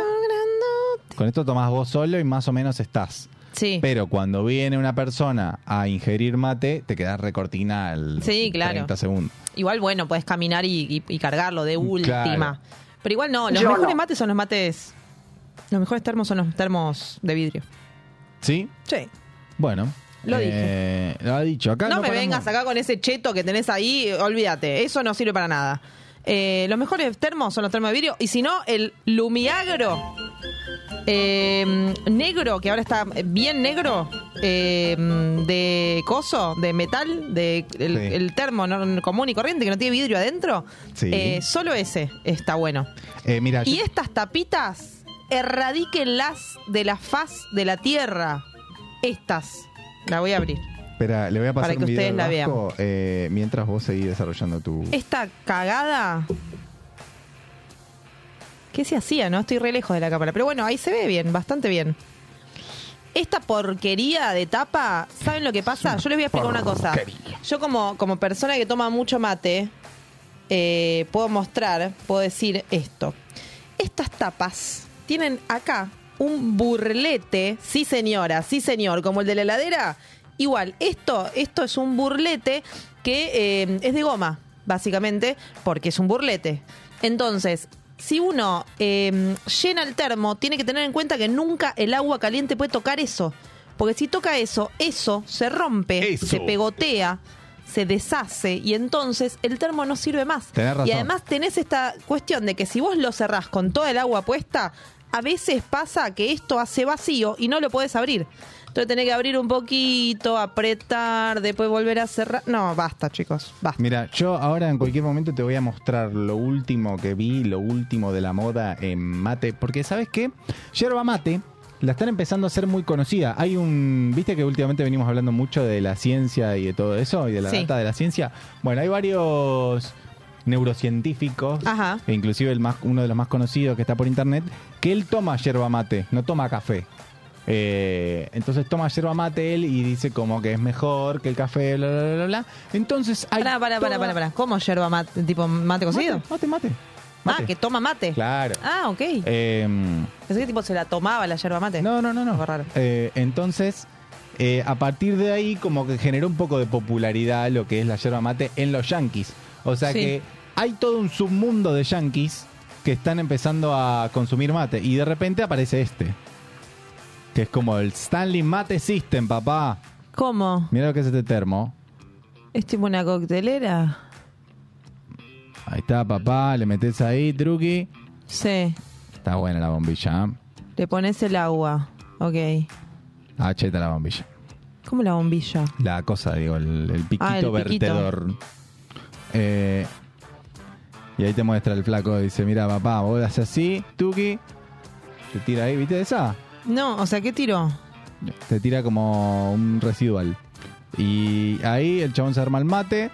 Con esto tomás vos solo y más o menos estás. Sí. Pero cuando viene una persona a ingerir mate, te quedas recortina al Sí, claro. 30 segundos. Igual, bueno, puedes caminar y, y- y cargarlo de última. Claro. Pero igual no, los Yo mejores no. mates son los mates. Los mejores termos son los termos de vidrio. ¿Sí? Sí. Bueno. Lo eh, Lo ha dicho. Acá No, no, me paramos. vengas acá con ese cheto que tenés ahí, olvídate, eso no sirve para nada. Eh, los mejores termos son los termos de vidrio y si no, el Lumiagro eh, negro, que ahora está bien negro, eh, de coso, de metal, de el, Sí. el termo no- común y corriente que no tiene vidrio adentro, Sí. eh, solo ese está bueno. Eh, mira, Y yo- estas tapitas, erradíquenlas de la faz de la tierra. Estas. La voy a abrir. espera, le voy a pasar para que un video ustedes la vean. Eh, mientras vos seguís desarrollando tu... Esta cagada. ¿Qué se hacía? No estoy re lejos de la cámara. Pero bueno, ahí se ve bien, bastante bien. Esta porquería de tapa, ¿saben lo que pasa? Yo les voy a explicar una cosa. Yo como, como persona que toma mucho mate, eh, puedo mostrar, puedo decir esto. Estas tapas tienen acá un burlete, sí señora, sí señor, como el de la heladera. Igual, esto, esto es un burlete que eh, es de goma, básicamente, porque es un burlete. Entonces, si uno eh, llena el termo, tiene que tener en cuenta que nunca el agua caliente puede tocar eso. Porque si toca eso, eso se rompe, Eso. se pegotea, se deshace y entonces el termo no sirve más. Tenés razón. Y además tenés esta cuestión de que si vos lo cerrás con toda el agua puesta, a veces pasa que esto hace vacío y no lo podés abrir. Entonces tenés que abrir un poquito, apretar, después volver a cerrar. No, basta, chicos, basta. Mira, yo ahora en cualquier momento te voy a mostrar lo último que vi, lo último de la moda en mate, porque ¿sabes qué? Yerba mate la están empezando a ser muy conocida. Hay un, viste que últimamente venimos hablando mucho de la ciencia y de todo eso y de la Sí. data de la ciencia. Bueno, hay varios neurocientíficos, Ajá. e inclusive el más, uno de los más conocidos que está por internet, que él toma yerba mate, no toma café. Eh, entonces toma yerba mate él y dice como que es mejor que el café, bla, bla, bla, bla. Entonces hay Pará, pará, pará, toda- pará, pará. ¿Cómo yerba mate? ¿Tipo mate cocido? Mate, mate, mate. Ah, que toma mate. Claro. Ah, ok. Eh, Pensé que tipo se la tomaba la yerba mate. no, no, no, no. Raro. Eh, entonces, eh, a partir de ahí, como que generó un poco de popularidad lo que es la yerba mate en los yankees. O sea Sí. que hay todo un submundo de yankees que están empezando a consumir mate. Y de repente aparece este. Que es como el Stanley Mate System, papá. ¿Cómo? Mira lo que es este termo. ¿Es tipo una coctelera? Ahí está, papá. Le metes ahí, truqui. Sí. Está buena la bombilla. ¿eh? Le pones el agua. Ok. Ah, cheta la bombilla. ¿Cómo la bombilla? La cosa, digo, el, el piquito Ah, el piquito. vertedor. Eh, y ahí te muestra el flaco. Dice, mira, papá, vos haces así, tuki. Te tira ahí, ¿viste esa? No, o sea, ¿qué tiró? Te tira como un residual. Y ahí el chabón se arma el mate.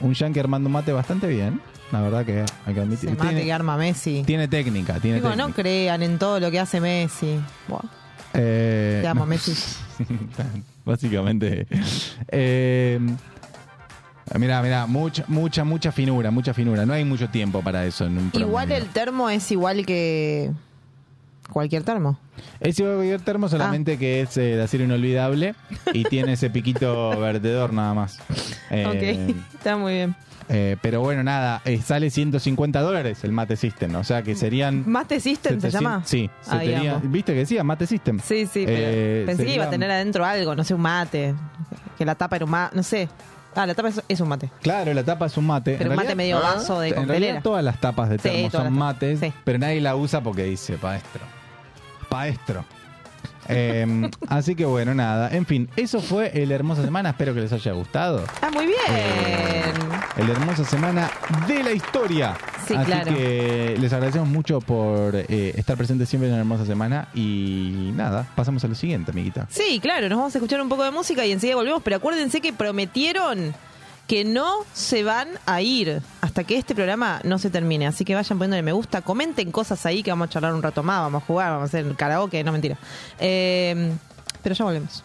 Un yankee armando mate bastante bien. La verdad que hay que admitir. Se mate Tiene, que arma Messi. tiene técnica, tiene Digo, no crean en todo lo que hace Messi. Buah, Eh, te amo, no. Messi. Básicamente. Eh, mira, mira, mucha, mucha, mucha finura, mucha finura. No hay mucho tiempo para eso en un Igual el termo es igual que cualquier termo. Es igual que cualquier termo, solamente Ah. que es eh, de acero inolvidable y tiene ese piquito vertedor nada más. Eh, ok, está muy bien. eh, pero bueno, nada, eh, sale 150 dólares el Mate System, o sea que serían... ¿Mate System se 700 llama? Sí, se Ahí tenía-. ¿viste que decía Mate System? Sí, sí, pero Eh, pensé que iba a tener adentro algo, no sé, un mate. Que la tapa era un mate, no sé. Ah, la tapa es, un mate. Claro, la tapa es un mate. Pero un mate medio vaso de En realidad todas las tapas de termo son mates, Sí. pero nadie la usa porque dice paestro. Paestro. Eh, así que bueno, nada. En fin, eso fue el Hermosa Semana. Espero que les haya gustado. Ah, muy bien. El Hermosa Semana de la historia. Sí, así claro. que les agradecemos mucho por eh, estar presentes siempre en la Hermosa Semana. Y nada, pasamos a lo siguiente, amiguita. Sí, claro, nos vamos a escuchar un poco de música y enseguida volvemos, pero acuérdense que prometieron que no se van a ir hasta que este programa no se termine. Así que vayan poniéndole me gusta, comenten cosas ahí que vamos a charlar un rato más, vamos a jugar, vamos a hacer karaoke, no mentira. Eh, pero ya volvemos.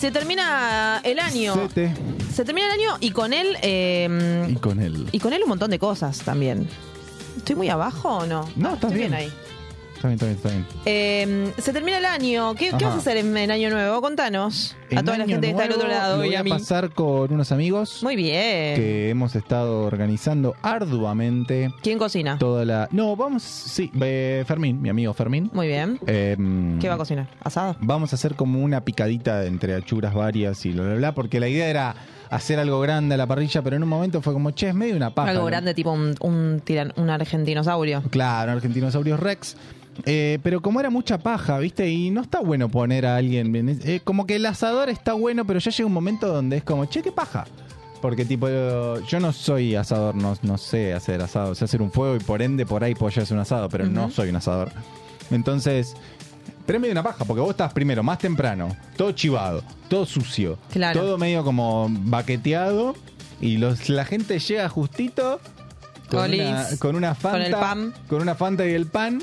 Se termina el año. Sete. Se termina el año y con él. eh, Y con él. y con él un montón de cosas también. ¿Estoy muy abajo o no? No, estás Estoy bien. ahí. Está bien, está bien, está bien. Eh, se termina el año. ¿Qué, qué Ajá. vas a hacer en, en Año Nuevo? Contanos. A toda la gente que está del otro lado lo y voy a a pasar con unos amigos Muy bien. que hemos estado organizando arduamente ¿Quién cocina? toda la... No, vamos... Sí, eh, Fermín, mi amigo Fermín. Muy bien. Em, ¿Qué va a cocinar? ¿Asado? Vamos a hacer como una picadita entre achuras varias y bla, bla, bla, porque la idea era hacer algo grande a la parrilla, pero en un momento fue como, che, es medio una paja. Algo ¿no? grande, tipo un, un, tiran- un argentinosaurio. Claro, Argentinosaurios Rex. Eh, pero como era mucha paja, ¿viste? Y no está bueno poner a alguien. eh, como que el asador está bueno, pero ya llega un momento donde es como, che, qué paja. Porque, tipo, yo no soy asador, no, no sé hacer asado. Sé hacer un fuego y por ende por ahí puedo hacer un asado, pero no soy un asador. Entonces, pero es medio una paja, porque vos estás primero más temprano, todo chivado, todo sucio, Claro. todo medio como baqueteado, y los, la gente llega justito con una, con una Con Fanta, el pan. con una Fanta y el pan,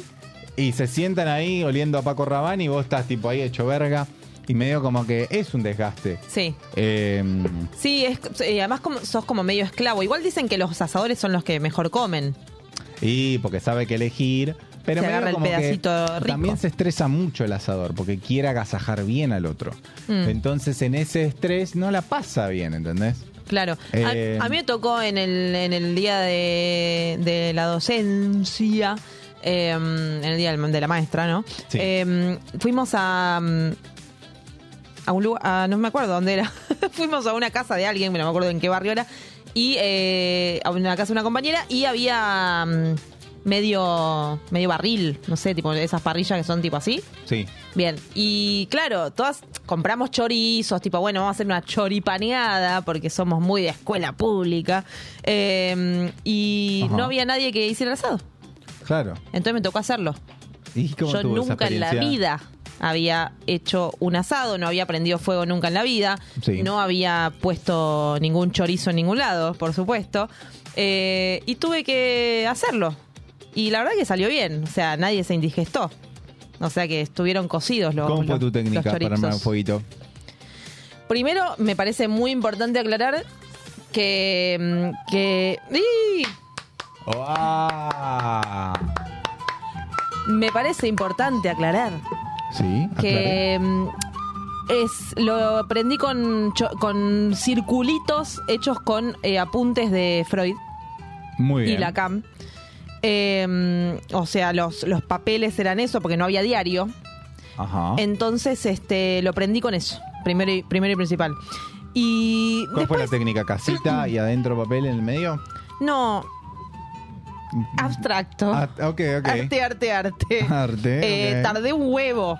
y se sientan ahí oliendo a Paco Rabanne y vos estás tipo ahí hecho verga, y medio como que es un desgaste. Sí. Eh, Sí, es, eh, además como, sos como medio esclavo. Igual dicen que los asadores son los que mejor comen. y porque sabe que elegir. Pero Se agarra el pedacito rico. también se estresa mucho el asador porque quiere agasajar bien al otro. Mm. Entonces en ese estrés no la pasa bien, ¿entendés? Claro. A- Eh, a, mí me tocó en el, en el día de, de la docencia, eh, en el día de la maestra, ¿no? Sí. Eh, fuimos a, mm, a un lugar, a- no me acuerdo dónde era. fuimos a una casa de alguien, no me acuerdo en qué barrio era, y eh, a una casa de una compañera y había mm, medio, medio barril, no sé, tipo esas parrillas que son tipo así. Sí. Bien, y claro, todas compramos chorizos, tipo, bueno, vamos a hacer una choripaneada porque somos muy de escuela pública. eh, y Ajá. no había nadie que hiciera el asado. Claro. Entonces me tocó hacerlo. ¿Y cómo Yo tuvo esa nunca en la vida había hecho un asado, no había prendido fuego nunca en la vida, Sí. no había puesto ningún chorizo en ningún lado, por supuesto, eh, y tuve que hacerlo. Y la verdad que salió bien, o sea, nadie se indigestó. O sea que estuvieron cocidos los ¿Cómo fue tu técnica para armar un fueguito? Primero, me parece muy importante aclarar que. mm, que. Oh, me parece importante aclarar Sí, que mm, es lo aprendí con, con circulitos hechos con eh, apuntes de Freud Muy bien. y Lacan. Eh, o sea, los, los papeles eran eso porque no había diario. Ajá. Entonces, este, lo aprendí con eso, primero y, primero y principal. Y ¿Cuál fue la técnica? ¿Casita y adentro papel en el medio? no, abstracto. Ah, ok, ok. Arte, arte, arte. Arte, Eh. Tardé un huevo.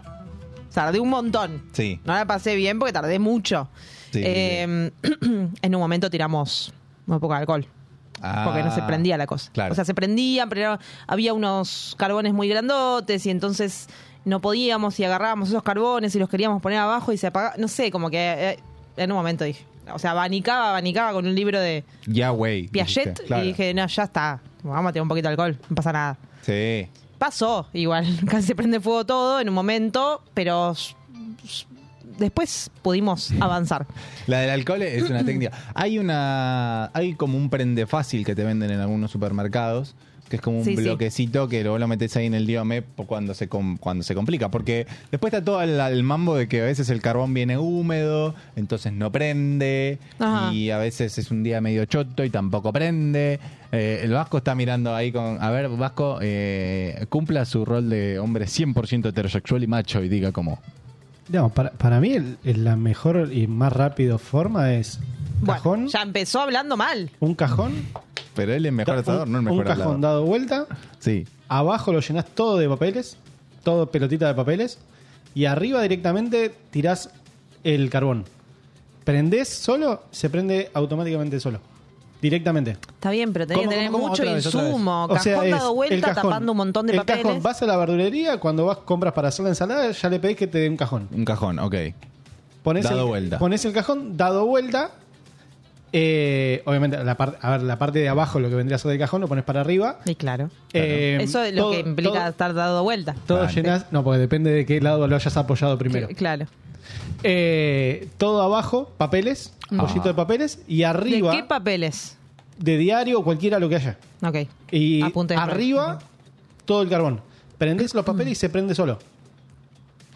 Tardé un montón. Sí. No la pasé bien porque tardé mucho. Sí, Eh, en un momento tiramos muy poco alcohol. Porque no se Ah, prendía la cosa. Claro. O sea, se prendían, pero había unos carbones muy grandotes y entonces no podíamos y agarrábamos esos carbones y los queríamos poner abajo y se apagaba. No sé, como que eh, en un momento dije. O sea, abanicaba, abanicaba con un libro de ya, güey. Piaget dijiste, claro. y dije, no, ya está. Vamos a tirar un poquito de alcohol, no pasa nada. Sí. Pasó, igual, casi se prende fuego todo en un momento, pero después pudimos avanzar. La del alcohol es una técnica. Hay una. Hay como un prende fácil que te venden en algunos supermercados. Que es como un Sí, sí. bloquecito que luego lo metes ahí en el diome cuando se, com- cuando se complica. Porque después está todo el, el mambo de que a veces el carbón viene húmedo, entonces no prende. Ajá. Y a veces es un día medio choto y tampoco prende. Eh, el Vasco está mirando ahí con. A ver, Vasco, eh, cumpla su rol de hombre 100% heterosexual y macho y diga como. No, para, para mí el- el- la mejor y más rápida forma es cajón, Bueno, ya empezó hablando mal. un cajón, Pero él es mejor da- asador, un, no el un mejor cajón hablador. dado vuelta, Sí. abajo lo llenas todo de papeles, todo pelotita de papeles, y arriba directamente tirás el carbón. Prendés solo, se prende automáticamente solo. Directamente. Está bien, pero tenés ¿Cómo, que tener cómo, mucho vez, insumo. O Cajón sea, dado vuelta, el cajón. tapando un montón de el papeles. cajón, vas a la verdulería, cuando vas compras para hacer la ensalada, ya le pedís que te dé un cajón. Un cajón, ok. Pones Dado el, vuelta. Pones el cajón dado vuelta Eh, obviamente, la, parte a ver, la parte de abajo, lo que vendría a ser del cajón, lo pones para arriba. Y claro. Eh, Eso es lo todo- que implica todo- estar dado vuelta. Todo llenas, no, porque depende de qué lado lo hayas apoyado primero. Claro. Eh, todo abajo, papeles, un Ah. de papeles, y arriba, ¿De qué papeles? de diario o cualquiera lo que haya. Ok. Y arriba, todo el carbón. Prendés los papeles y se prende solo.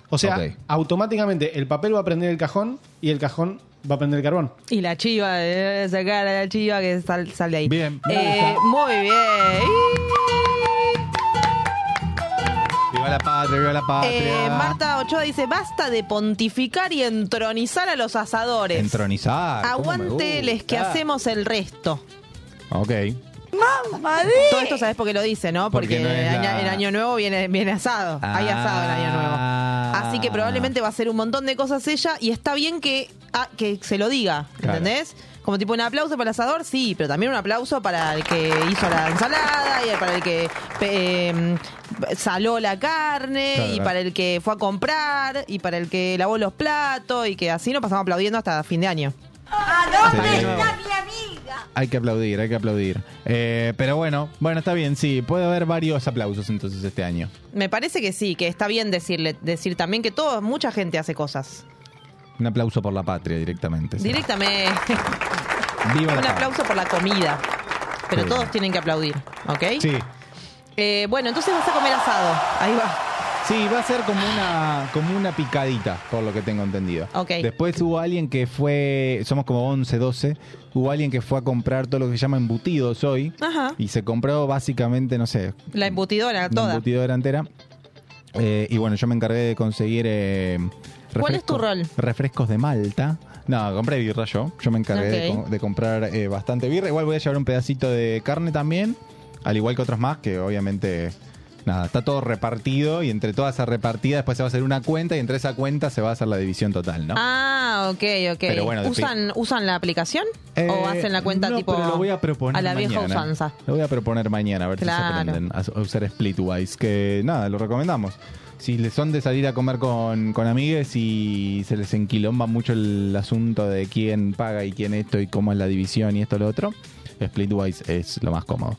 O sea, automáticamente el papel va a prender el cajón y el cajón va a prender el carbón. Y la chiva, sacar a la chiva que sal, sale ahí. Bien, Eh, muy bien. Viva la patria, viva la patria. Eh, Marta Ochoa dice, basta de pontificar y entronizar a los asadores. Entronizar. ¿cómo me que gusta? hacemos el resto. Ok. Todo esto sabes por qué lo dice, ¿no? Porque Porque, no es el, la- año, el año nuevo viene, viene asado. Hay asado el año nuevo. Ah. Así que probablemente va a hacer un montón de cosas ella y está bien que, ah, que se lo diga, Claro. ¿entendés? Como tipo un aplauso para el asador, sí, pero también un aplauso para el que hizo la ensalada y para el que eh, saló la carne Claro, y claro. para el que fue a comprar y para el que lavó los platos y que así nos pasamos aplaudiendo hasta fin de año. Sí. Hay que aplaudir, hay que aplaudir. Eh, pero bueno, bueno, está bien, sí. Puede haber varios aplausos entonces este año. Me parece que sí, que está bien decirle, decir también que todo, mucha gente hace cosas. Un aplauso por la patria directamente. sí. Directamente. Viva la Un aplauso por la comida. Pero Sí. todos tienen que aplaudir, ¿ok? Sí. Eh, bueno, entonces vas a comer asado. Ahí va. Sí, va a ser como una, como una picadita, por lo que tengo entendido. Ok. Después hubo alguien que fue, somos como 11, 12, hubo alguien que fue a comprar todo lo que se llama embutidos hoy Ajá. y se compró básicamente, no sé, La embutidora, toda. embutidora entera. Eh, y bueno, yo me encargué de conseguir... eh, ¿Cuál es tu rol? Refrescos de Malta. No, compré birra yo. Yo me encargué de, comprar eh, bastante birra. Igual voy a llevar un pedacito de carne también, al igual que otros más, que obviamente... Nada, está todo repartido y entre toda esa repartida después se va a hacer una cuenta y entre esa cuenta se va a hacer la división total, ¿no? Ah, ok, ok. Pero bueno, ¿Usan, ¿Usan la aplicación? Eh, ¿O hacen la cuenta no, tipo pero lo voy a proponer a la vieja usanza? Lo voy a proponer mañana, a ver Claro. si se aprenden a a usar Splitwise. Que nada, lo recomendamos. Si les son de salir a comer con, con amigues y se les enquilomba mucho el asunto de quién paga y quién esto y cómo es la división y esto lo otro, Splitwise es lo más cómodo.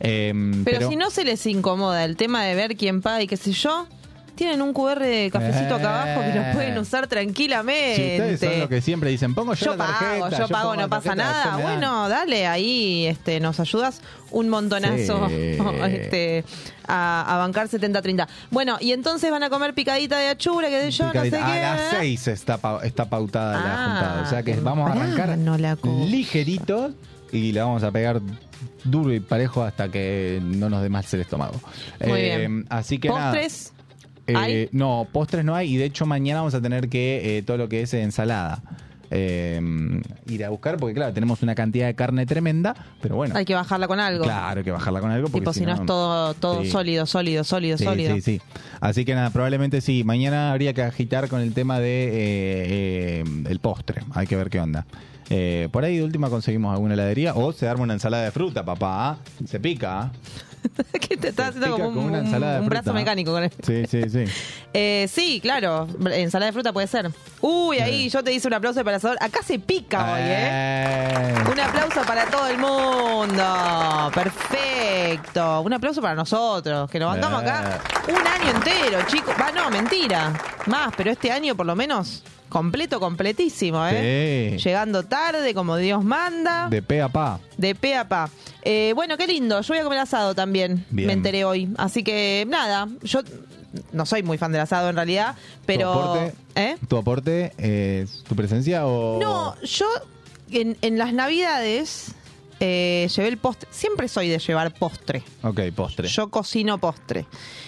Em, Pero, si no se les incomoda el tema de ver quién paga y qué sé yo, tienen un QR de cafecito acá abajo que lo pueden usar tranquilamente. Si ustedes son lo que siempre dicen, pongo yo, yo la tarjeta, pago, yo, pago, no pasa nada. Bueno, dale, ahí este, nos ayudas un montonazo Sí. este, a, a bancar 70-30. Bueno, y entonces van a comer picadita de achura, que sé yo, no sé qué. A las 6 está, pa- está pautada la Ah, juntada. O sea que vamos a arrancar ligerito y le vamos a pegar duro y parejo hasta que no nos dé más el estómago. Muy Eh, bien. Así que ¿Postres? nada. Eh. No, postres no hay y de hecho mañana vamos a tener que eh, todo lo que es ensalada. eh, ir a buscar porque claro, tenemos una cantidad de carne tremenda, pero bueno. Hay que bajarla con algo. Claro, hay que bajarla con algo porque tipo, si no es todo, todo Sí. sólido, sólido, sólido, Sí, sólido. sí, sí. Así que nada, probablemente sí. Mañana habría que agitar con el tema de eh, el postre. Hay que ver qué onda. Eh, por ahí de última conseguimos alguna heladería o se arma una ensalada de fruta, papá. Se pica. que te estás haciendo como un, una un- ensalada de un brazo mecánico con él. Sí, sí, sí. Eh, sí, claro. Ensalada de fruta puede ser. Uy, ahí yo te hice un aplauso para el asador. Acá se pica hoy, ¿eh? Eh, Un aplauso para todo el mundo. Perfecto. Un aplauso para nosotros, que nos bancamos acá un año entero, chicos. Va, no, mentira. Más, pero este año por lo menos completo, completísimo, ¿eh? Sí. Llegando tarde, como Dios manda. De pe a pa. De pe a pa. Eh, bueno, qué lindo. Yo voy a comer asado también. Bien. Me enteré hoy. Así que nada, yo no soy muy fan del asado en realidad, pero... ¿Tu aporte, ¿Eh? ¿Tu aporte tu presencia o...? No, yo en, en las navidades eh, llevé el postre. Siempre soy de llevar postre. Ok, postre. Yo cocino postre.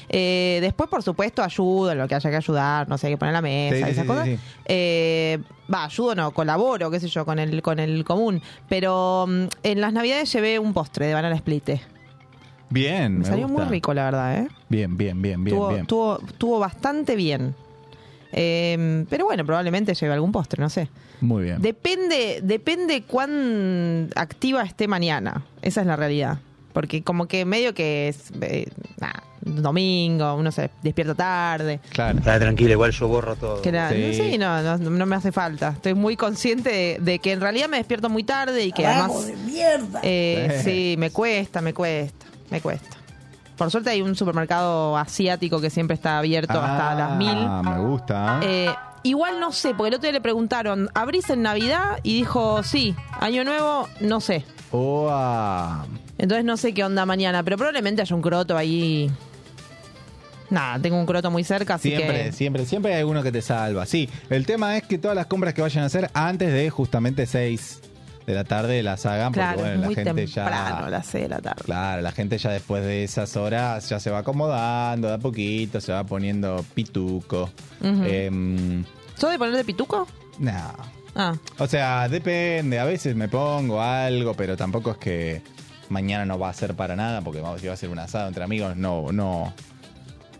Eh, después, por supuesto, ayudo en lo que haya que ayudar, no sé, hay que poner la mesa, Sí, sí, esas sí, cosas. Eh, Va, ayudo no, colaboro, qué sé yo, con el, con el común. Pero mm, en las navidades llevé un postre de banana split. Bien, Me me salió gusta. muy rico, la verdad, ¿eh? Bien, bien, bien, bien, tuvo, bien. Tuvo, tuvo bastante bien. Eh, pero bueno, probablemente lleve algún postre, no sé. Muy bien. Depende, depende cuán activa esté mañana. Esa es la realidad. Porque como que medio que es, eh, nah, domingo, uno se despierta tarde. Claro. Está tranquila, igual yo borro todo. Que la- Sí. sí, no, no, no me hace falta. Estoy muy consciente de, de que en realidad me despierto muy tarde y que además. Eh, sí, me cuesta, me cuesta, me cuesta. Por suerte hay un supermercado asiático que siempre está abierto hasta las mil. Ah, me gusta. Eh, igual no sé, porque el otro día le preguntaron, ¿abrís en Navidad? Y dijo, sí, año nuevo, no sé. Oa. Entonces no sé qué onda mañana, pero probablemente haya un croto ahí. Nada, tengo un croto muy cerca, así Siempre, que... siempre, siempre hay alguno que te salva. Sí, el tema es que todas las compras que vayan a hacer antes de justamente 6 de la tarde las hagan, porque bueno, es la gente temprano, ya. las seis de la tarde. Claro, la gente ya después de esas horas ya se va acomodando de a poquito, se va poniendo pituco. Ujú. Em, ¿Sos de pituco? no. Ah, O sea, depende, a veces me pongo algo, pero tampoco es que mañana no va a ser para nada, porque vamos, si va a ser un asado entre amigos, no, no,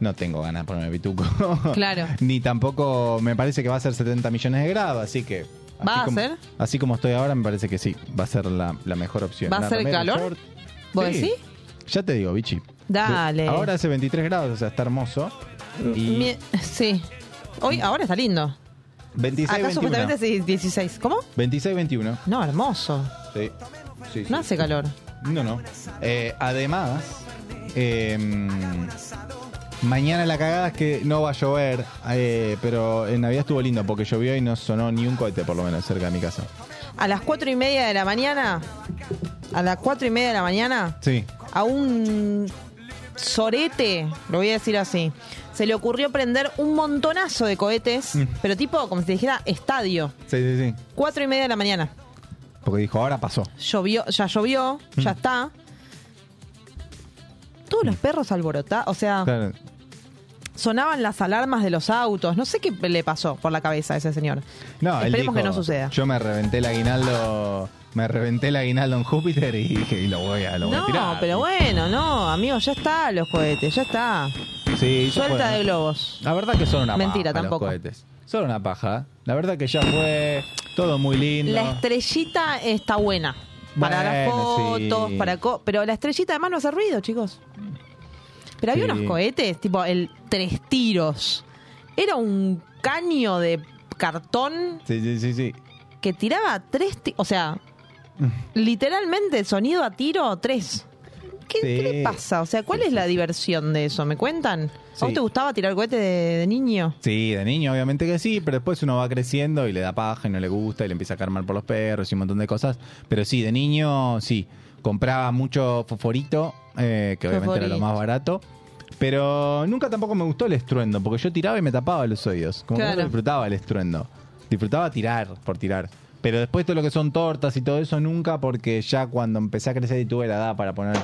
no tengo ganas de ponerme pituco. Claro. Ni tampoco me parece que va a ser 70 millones de grados, así que... ¿Va a como- ser? Así como estoy ahora, me parece que sí, va a ser la, la mejor opción. ¿Va a ser calor? short. ¿Vos Sí. decís? Ya te digo, bichi. Dale. Ahora hace 23 grados, o sea, está hermoso. Y Mi- sí. Hoy, ahora está lindo. 26, Acá 21. supuestamente sí, 16. ¿Cómo? 26, 21. No, hermoso. Sí. Sí, sí. No hace calor. No, no. Eh, además, eh, mañana la cagada es que no va a llover, eh, pero en Navidad estuvo lindo porque llovió y no sonó ni un cohete, por lo menos, cerca de mi casa. A las cuatro y media de la mañana, a las cuatro y media de la mañana, Sí. a un sorete, lo voy a decir así, se le ocurrió prender un montonazo de cohetes, Mm. pero tipo, como si te dijera, estadio. Sí, sí, sí. Cuatro y media de la mañana. Porque dijo, ahora pasó. Llovió, ya llovió, ya Mm. está. Todos los perros alborotados, o sea, Claro. sonaban las alarmas de los autos. No sé qué le pasó por la cabeza a ese señor. No, él Esperemos que no suceda. Yo me reventé el aguinaldo, me reventé el aguinaldo en Júpiter y dije, y lo voy a, lo voy a No, tirar. pero bueno, no, amigo, ya está los cohetes, ya está. Sí, ya Suelta fue. de globos. La verdad que son una Mentira, paja tampoco. los cohetes. Son una paja. La verdad que ya fue todo muy lindo. La estrellita está buena. Para las fotos, sí. para co- pero la estrellita además no hace ruido, chicos. Pero había Sí. unos cohetes, tipo el tres tiros. Era un caño de cartón Sí, sí, sí, sí. que tiraba tres, o sea, literalmente sonido a tiro tres. ¿Qué, le pasa? O sea, ¿cuál es la diversión de eso? ¿Me cuentan? ¿A vos te gustaba tirar cohete de, de niño? Sí, de niño obviamente que sí, pero después uno va creciendo y le da paja y no le gusta y le empieza a caer mal por los perros y un montón de cosas. Pero sí, de niño sí, compraba mucho fosforito, eh, que obviamente era lo más barato. Pero nunca tampoco me gustó el estruendo, porque yo tiraba y me tapaba los oídos. Como que no disfrutaba el estruendo. Disfrutaba tirar por tirar. Pero después todo lo que son tortas y todo eso nunca, porque ya cuando empecé a crecer y tuve la edad para poner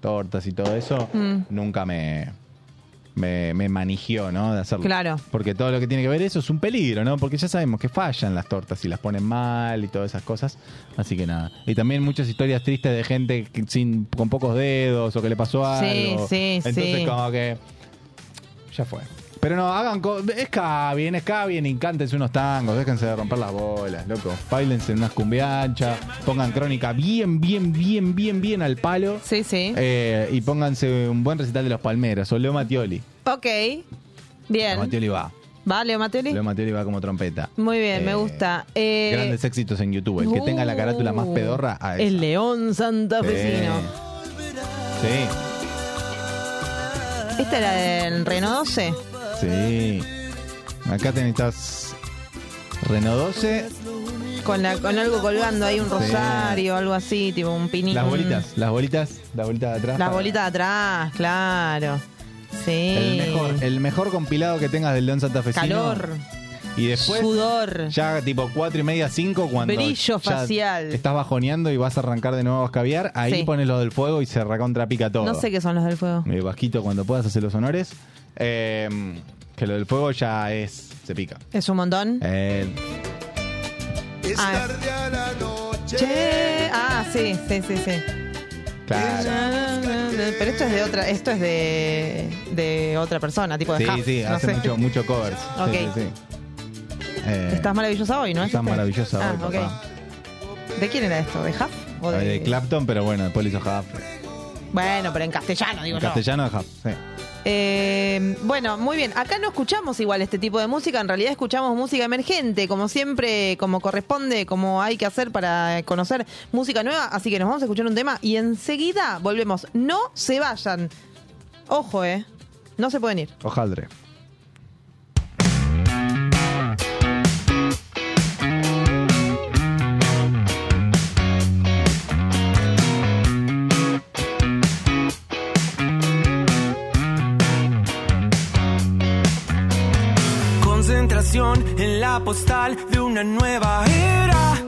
tortas y todo eso, Mm. nunca me, me, me manigió, ¿no? De hacerlo. Claro. Porque todo lo que tiene que ver eso es un peligro, ¿no? Porque ya sabemos que fallan las tortas y las ponen mal y todas esas cosas. Así que nada. Y también muchas historias tristes de gente que sin, con pocos dedos o que le pasó Sí, algo. sí, Entonces sí. como que ya fue. Pero no, hagan co- escabien, escabien y cántense unos tangos, déjense de romper las bolas, loco. Bailense en unas cumbianchas, pongan crónica bien, bien, bien, bien, bien al palo. Sí, sí. Eh, y pónganse un buen recital de los Palmeras o Leo Mattioli. Ok. Leo Bien. Mattioli va. ¿Va, Leo Mateli? Leo Mattioli va como trompeta. Muy bien, me Eh, gusta. Eh, Grandes éxitos en YouTube. El que tenga la carátula más uh, pedorra a esa. El León Santafesino. Sí, ¿Esta era del Renault 12? Sí. Acá tenés Renault 12. Con, la, con algo colgando ahí, un rosario, algo así, tipo un pinito. Las bolitas, las bolitas, las bolitas de atrás. Las bolitas de atrás, claro. Sí. El mejor, el mejor compilado que tengas del León Santafesino. Calor, Y después, sudor. ya tipo 4 y media, 5, cuando Brillo ya facial. estás bajoneando y vas a arrancar de nuevo a escabiar, ahí Sí. pones lo del fuego y se recontra pica todo. No sé qué son los del fuego. Eh, Vasquito, cuando puedas hacer los honores. Eh, que lo del fuego ya es. Se pica. Es un montón. Eh, Ah. Che. Ah, sí, sí, sí, sí. claro. Pero esto es de otra, esto es de, de otra persona, tipo de Sí, Huff, sí, no hace sé. mucho, mucho covers. Sí, Ok. sí, sí. Eh, Estás maravillosa hoy, ¿no? es Estás este? maravillosa ah, hoy, ok. papá. ¿De quién era esto? ¿De Huff? ¿O de... de... Clapton, pero bueno, después hizo Huff. Bueno, pero en castellano, digo En yo. castellano de Hub, sí. Eh, bueno, muy bien. Acá no escuchamos igual este tipo de música. En realidad escuchamos música emergente, como siempre, como corresponde, como hay que hacer para conocer música nueva. Así que nos vamos a escuchar un tema y enseguida volvemos. No se vayan. Ojo, eh. No se pueden ir. Ojaldre. En la postal de una nueva era.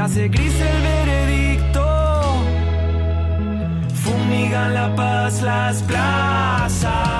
Se hace gris el veredicto. Fumigan la paz las plazas.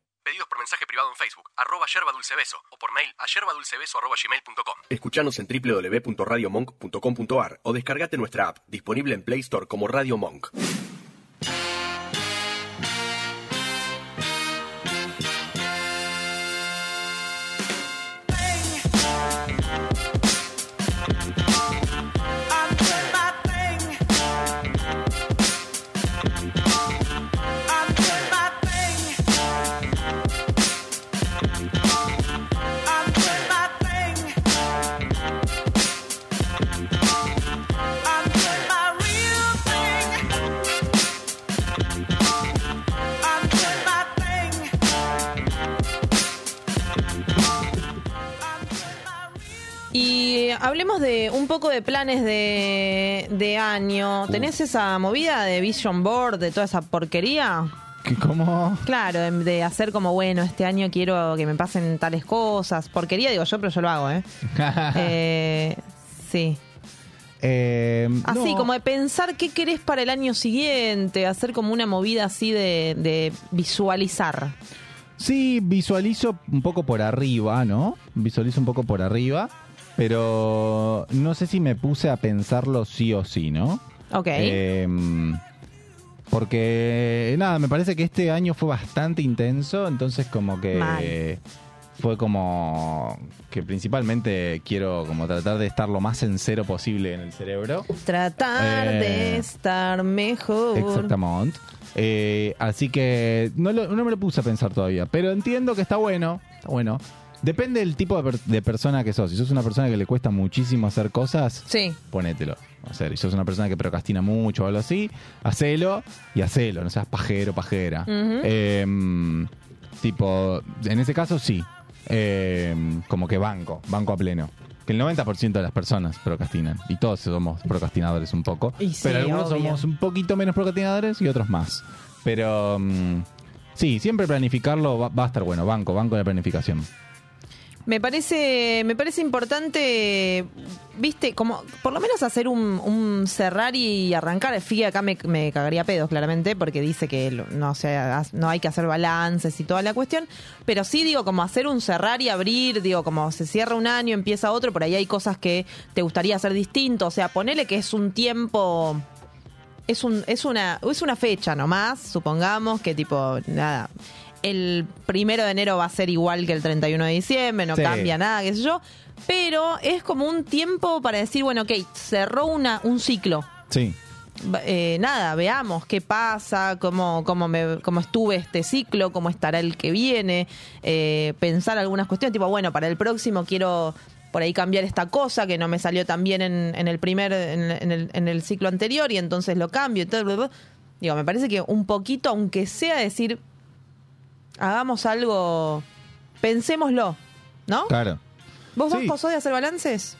Mensaje privado en Facebook, arroba yerba dulce beso, o por mail a yerbadulcebeso arroba gmail.com. Escuchanos en www.radiomonk.com.ar o descargate nuestra app, disponible en Play Store como Radio Monk. Y hablemos de un poco de planes de, de año. ¿Tenés esa movida de Vision Board, de toda esa porquería? ¿Qué, ¿Cómo? Claro, de, de hacer como, bueno, este año quiero que me pasen tales cosas. Porquería digo yo, pero yo lo hago, ¿eh? Eh, sí. Eh, Así, no. como de pensar qué querés para el año siguiente, hacer como una movida así de, de visualizar. Sí, visualizo un poco por arriba, ¿no? Visualizo un poco por arriba, pero no sé si me puse a pensarlo sí o sí, ¿no? Ok. Em, porque, nada, me parece que este año fue bastante intenso, entonces como que Mal. fue como que principalmente quiero como tratar de estar lo más en cero posible en el cerebro. Tratar Eh, de estar mejor. Exactamente. Eh, así que no, lo- no me lo puse a pensar todavía, pero entiendo que está bueno. Está bueno. Depende del tipo de, per- de persona que sos. Si sos una persona que le cuesta muchísimo hacer cosas, Sí. ponételo. O sea, si sos una persona que procrastina mucho o algo así, hacelo y hacelo. No seas pajero, pajera. Eh, tipo, en ese caso sí. Eh, como que banco, banco a pleno. Que el 90% de las personas procrastinan. Y todos somos procrastinadores un poco. Y sí, pero algunos obvio. somos un poquito menos procrastinadores y otros más. Pero mm, sí, siempre planificarlo va, va a estar bueno. Banco, banco de planificación. Me parece, me parece importante, viste, como por lo menos hacer un, un cerrar y arrancar. Fíjate, acá me, cagaría pedos, claramente, porque dice que no, ha- no hay que hacer balances y toda la cuestión. Pero sí, digo, como hacer un cerrar y abrir, digo, como se cierra un año, empieza otro, por ahí hay cosas que te gustaría hacer distinto. O sea, ponele que es un tiempo. Es, un, es, una, es una fecha nomás, supongamos que tipo, nada, el primero de enero va a ser igual que el 31 de diciembre, no Sí. cambia nada, qué sé yo, pero es como un tiempo para decir, bueno, ok, cerró una, un ciclo. Sí. Eh, nada, veamos qué pasa, cómo, cómo, me, cómo estuve este ciclo, cómo estará el que viene, eh, pensar algunas cuestiones, tipo, bueno, para el próximo quiero por ahí cambiar esta cosa que no me salió tan bien en, en el primer, en, en el, en el ciclo anterior y entonces lo cambio. y bla. Digo, me parece que un poquito, aunque sea decir, hagamos algo, pensémoslo, ¿no? Claro. ¿Vos, Sí. Vasco, sos de hacer balances?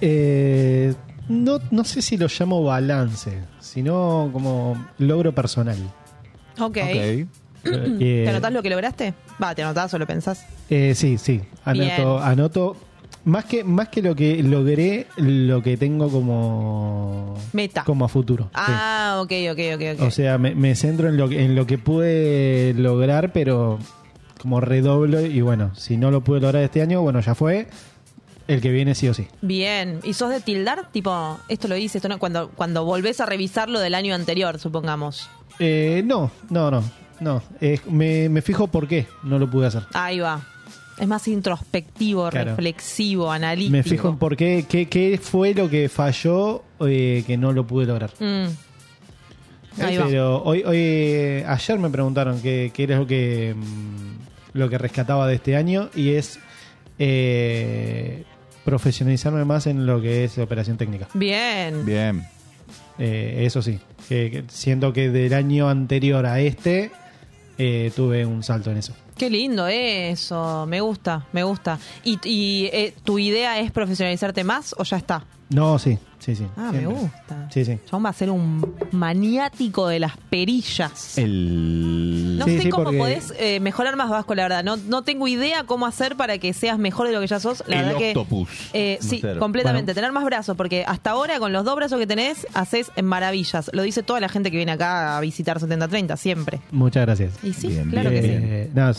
Eh, no, no sé si lo llamo balance, sino como logro personal. Ok. Eh, ¿Te anotás lo que lograste? Va, ¿te anotás o lo pensás? eh, sí, sí. Anoto, Bien. anoto. Más que, más que lo que logré, lo que tengo como. Meta. Como a futuro. sí. Ah, ok, ok, ok. ok. O sea, me, me centro en lo, que, en lo que pude lograr, pero como redoblo. Y bueno, si no lo pude lograr este año, bueno, ya fue. El que viene sí o sí. Bien. ¿Y sos de tildar? Tipo, esto lo hice, esto no. Cuando, cuando volvés a revisar lo del año anterior, supongamos. Eh, no, no, no. no. Eh, me, me fijo por qué no lo pude hacer. Ahí va. Es más introspectivo, Claro. reflexivo, analítico. Me fijo en por qué, qué, qué fue lo que falló eh, que no lo pude lograr. Mm. Ahí va. Pero hoy, hoy, ayer me preguntaron qué, qué era lo que, mm, lo que rescataba de este año y es eh, profesionalizarme más en lo que es operación técnica. Bien. Bien. Eh, eso sí, que, que siento que del año anterior a este eh, tuve un salto en eso. Qué lindo eso. Me gusta, me gusta. ¿Y, eh, tu idea es profesionalizarte más o ya está? No, sí, sí, sí. Ah, me gusta. Sí, sí. Chabón va a ser un maniático de las perillas. El... No Sí, sé sí, cómo porque- podés eh, mejorar más Vasco, la verdad. No, no tengo idea cómo hacer para que seas mejor de lo que ya sos. La El verdad que. octopus. Eh, sí, Cero. completamente. Tener más brazos, porque hasta ahora con los dos brazos que tenés, haces maravillas. Lo dice toda la gente que viene acá a visitar 7030, siempre. Muchas gracias. Y sí, Bien, claro que sí. Eh, nada,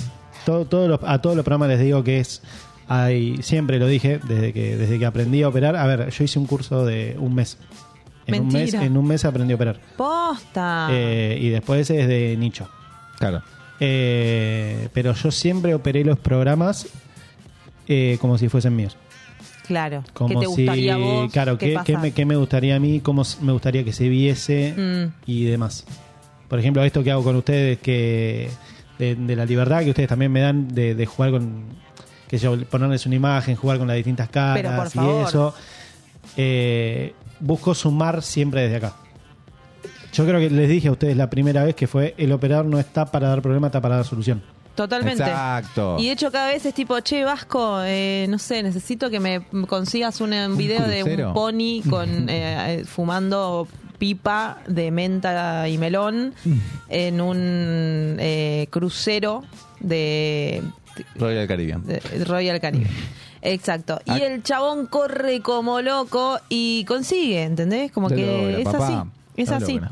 todo- todos los- a todos los programas les digo que es hay siempre lo dije desde que desde que aprendí a operar a ver yo hice un curso de un mes en un mes Mentira. en un mes aprendí a operar Posta. Eh, y después es de nicho Claro. Eh, pero yo siempre operé los programas eh, como si fuesen míos claro. como ¿Qué te gustaría si vos? claro ¿Qué ¿qué, pasa? qué me, qué me gustaría a mí cómo me gustaría que se viese Mm. y demás. Por ejemplo, esto que hago con ustedes, que de, de la libertad que ustedes también me dan de, de jugar con, que yo, ponerles una imagen, jugar con las distintas caras y eso, eh, busco sumar siempre desde acá. Yo creo que les dije a ustedes la primera vez que fue el operar no está para dar problema, está para dar solución. Totalmente. Exacto. Y de hecho cada vez es tipo, che, Vasco, eh, no sé, necesito que me consigas un, un video de un pony con eh, eh, fumando pipa de menta y melón en un eh, crucero de, Royal Caribbean. Royal Caribe. Exacto. Y el chabón corre como loco y consigue, ¿entendés? Como que logra, es papá. así. Es Lo así. logra.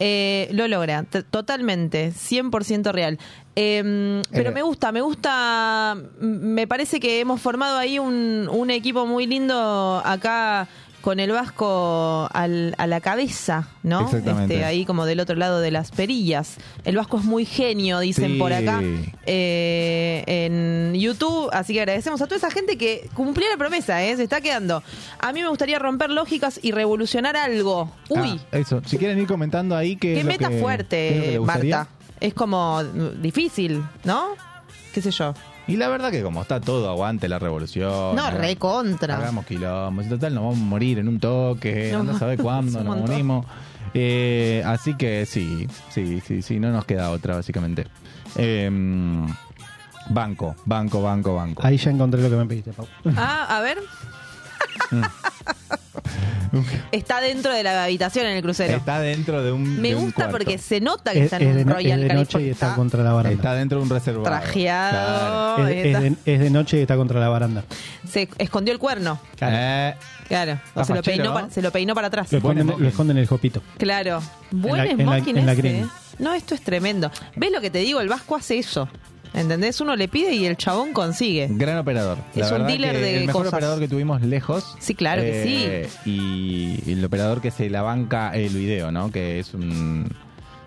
Eh, lo logra, totalmente, 100% real. Eh, pero Eh. me gusta, me gusta, me parece que hemos formado ahí un, un equipo muy lindo acá con el Vasco al- a la cabeza, ¿no? Exactamente. Este, ahí como del otro lado de las perillas. El Vasco es muy genio, dicen Sí. por acá eh, en YouTube. Así que agradecemos a toda esa gente que cumplió la promesa, ¿eh? se está quedando. A mí me gustaría romper lógicas y revolucionar algo. Uy, Ah, eso. Si quieren ir comentando ahí que. qué meta fuerte, Marta. Es como difícil, ¿no? ¿Qué sé yo? Y la verdad que como está todo, aguante la revolución. No, haga- re contra. Hagamos quilombos. Y total, nos vamos a morir en un toque. No, No, sabe cuándo nos montón. morimos. Eh, así que sí, sí, sí, sí. No nos queda otra, básicamente. Eh, banco, banco, banco, banco. Ahí ya encontré lo que me pediste, Pau. Ah, a ver. está dentro de la habitación en el crucero. Está dentro de un. Me de un gusta cuarto. porque se nota que Es, está en es de, un no- Royal es de noche y California. está contra la baranda. Está dentro de un reservado. Trajeado. Es, es está- de, es de noche y está contra la baranda. Se escondió el cuerno. Claro. Eh, Claro. O Está se lo, fachero, peinó ¿no? para, se lo peinó para atrás. Lo esconden, smoking. lo esconden en el jopito. Claro. Buen En la- en la- smoking en la ese, green. ¿eh? No, esto es tremendo. ¿Ves lo que te digo? El Vasco hace eso. ¿Entendés? Uno le pide y el chabón consigue. gran operador. Es un dealer que de El mejor cosas. operador que tuvimos lejos. Sí, claro que sí. Y el operador que se la banca el video, ¿no? Que es un.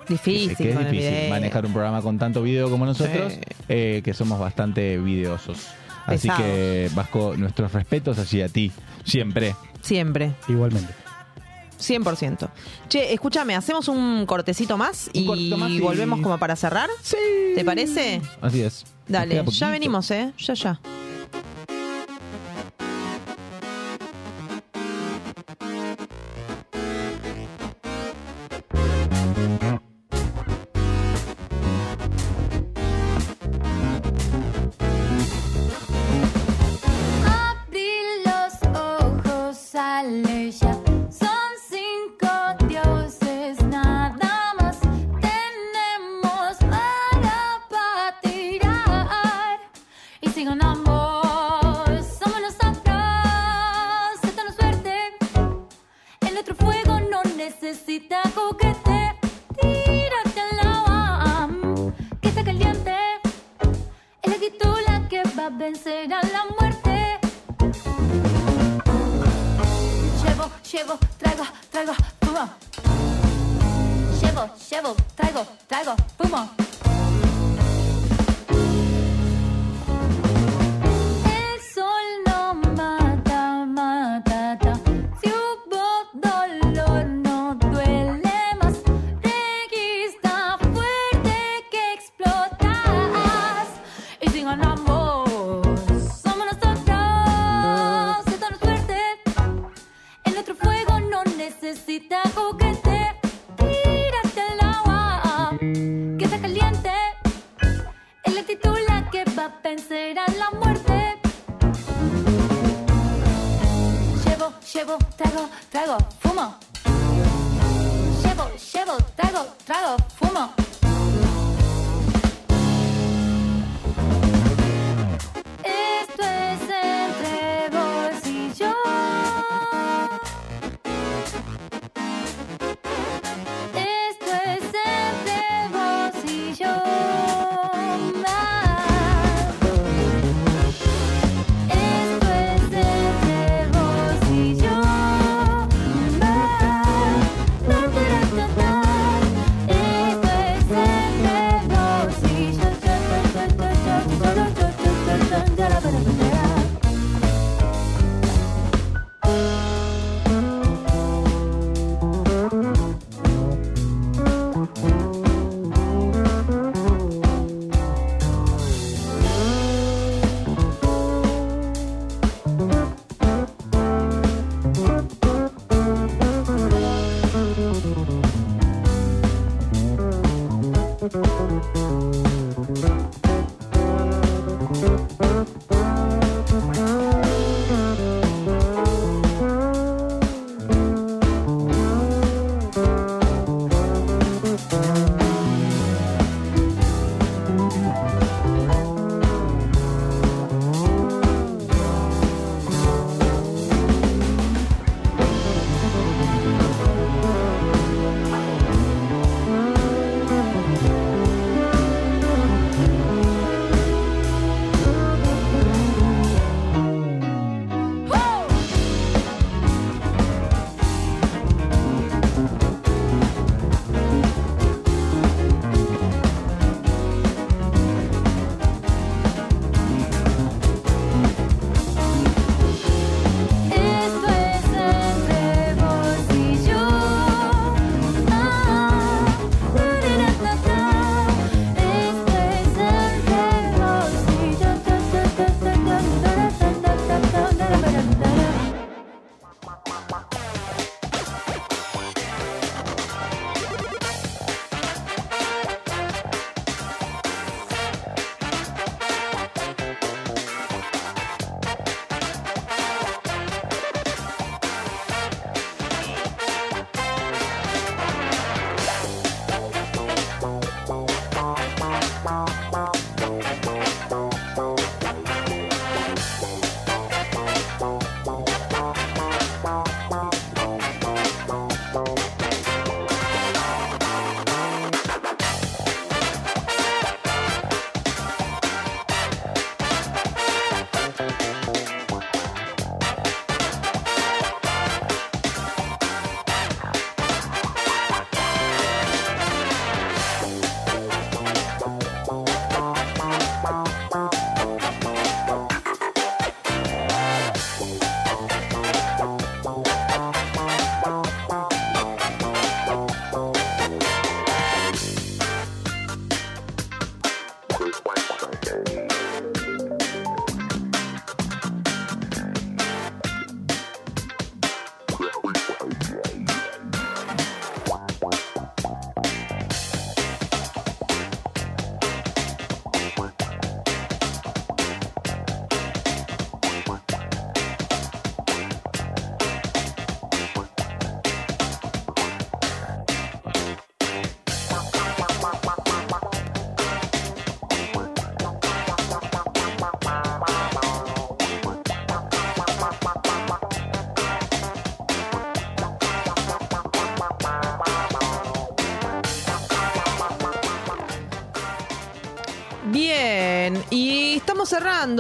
Difícil. que es difícil manejar un programa con tanto video como nosotros, Sí. eh, que somos bastante videosos. Así Pesados. que, Vasco, nuestros respetos hacia ti, siempre. Siempre. Igualmente. 100%. Che, escúchame, hacemos un cortecito más Un y cortito más y- volvemos como para cerrar. Sí. ¿Te parece? Así es. Nos Dale, queda ya poquito. venimos, ¿eh? Ya, ya.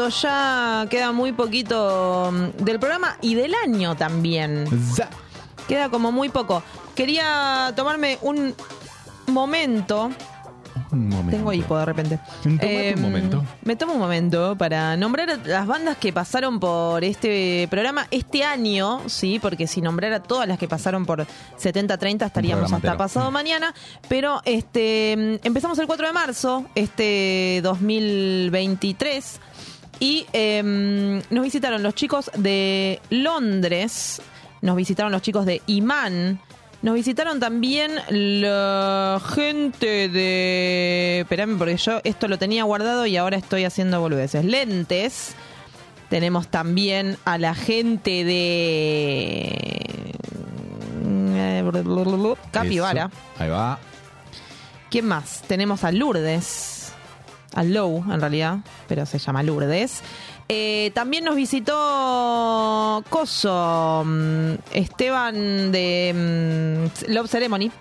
Ya queda muy poquito mm, del programa y del año también. Queda como muy poco. Quería tomarme un momento. Un momento. Tengo hipo de repente. Un momento. Me tomo un momento para nombrar las bandas que pasaron por este programa este año, sí, porque si nombrara todas las que pasaron por 70-30 estaríamos hasta entero. pasado mañana. Pero este empezamos el 4 de marzo, este 2023. Y em, nos visitaron los chicos de Londres, nos visitaron los chicos de Imán, nos visitaron también la gente de... Esperame, porque yo esto lo tenía guardado y ahora estoy haciendo boludeces. Lentes. Tenemos también a la gente de... Capibara. Eso. Ahí va. ¿Quién más? Tenemos a Lourdes. A Low, en realidad, pero se llama Lourdes. Eh, también nos visitó Coso, mm, Esteban de mm, Love Ceremony,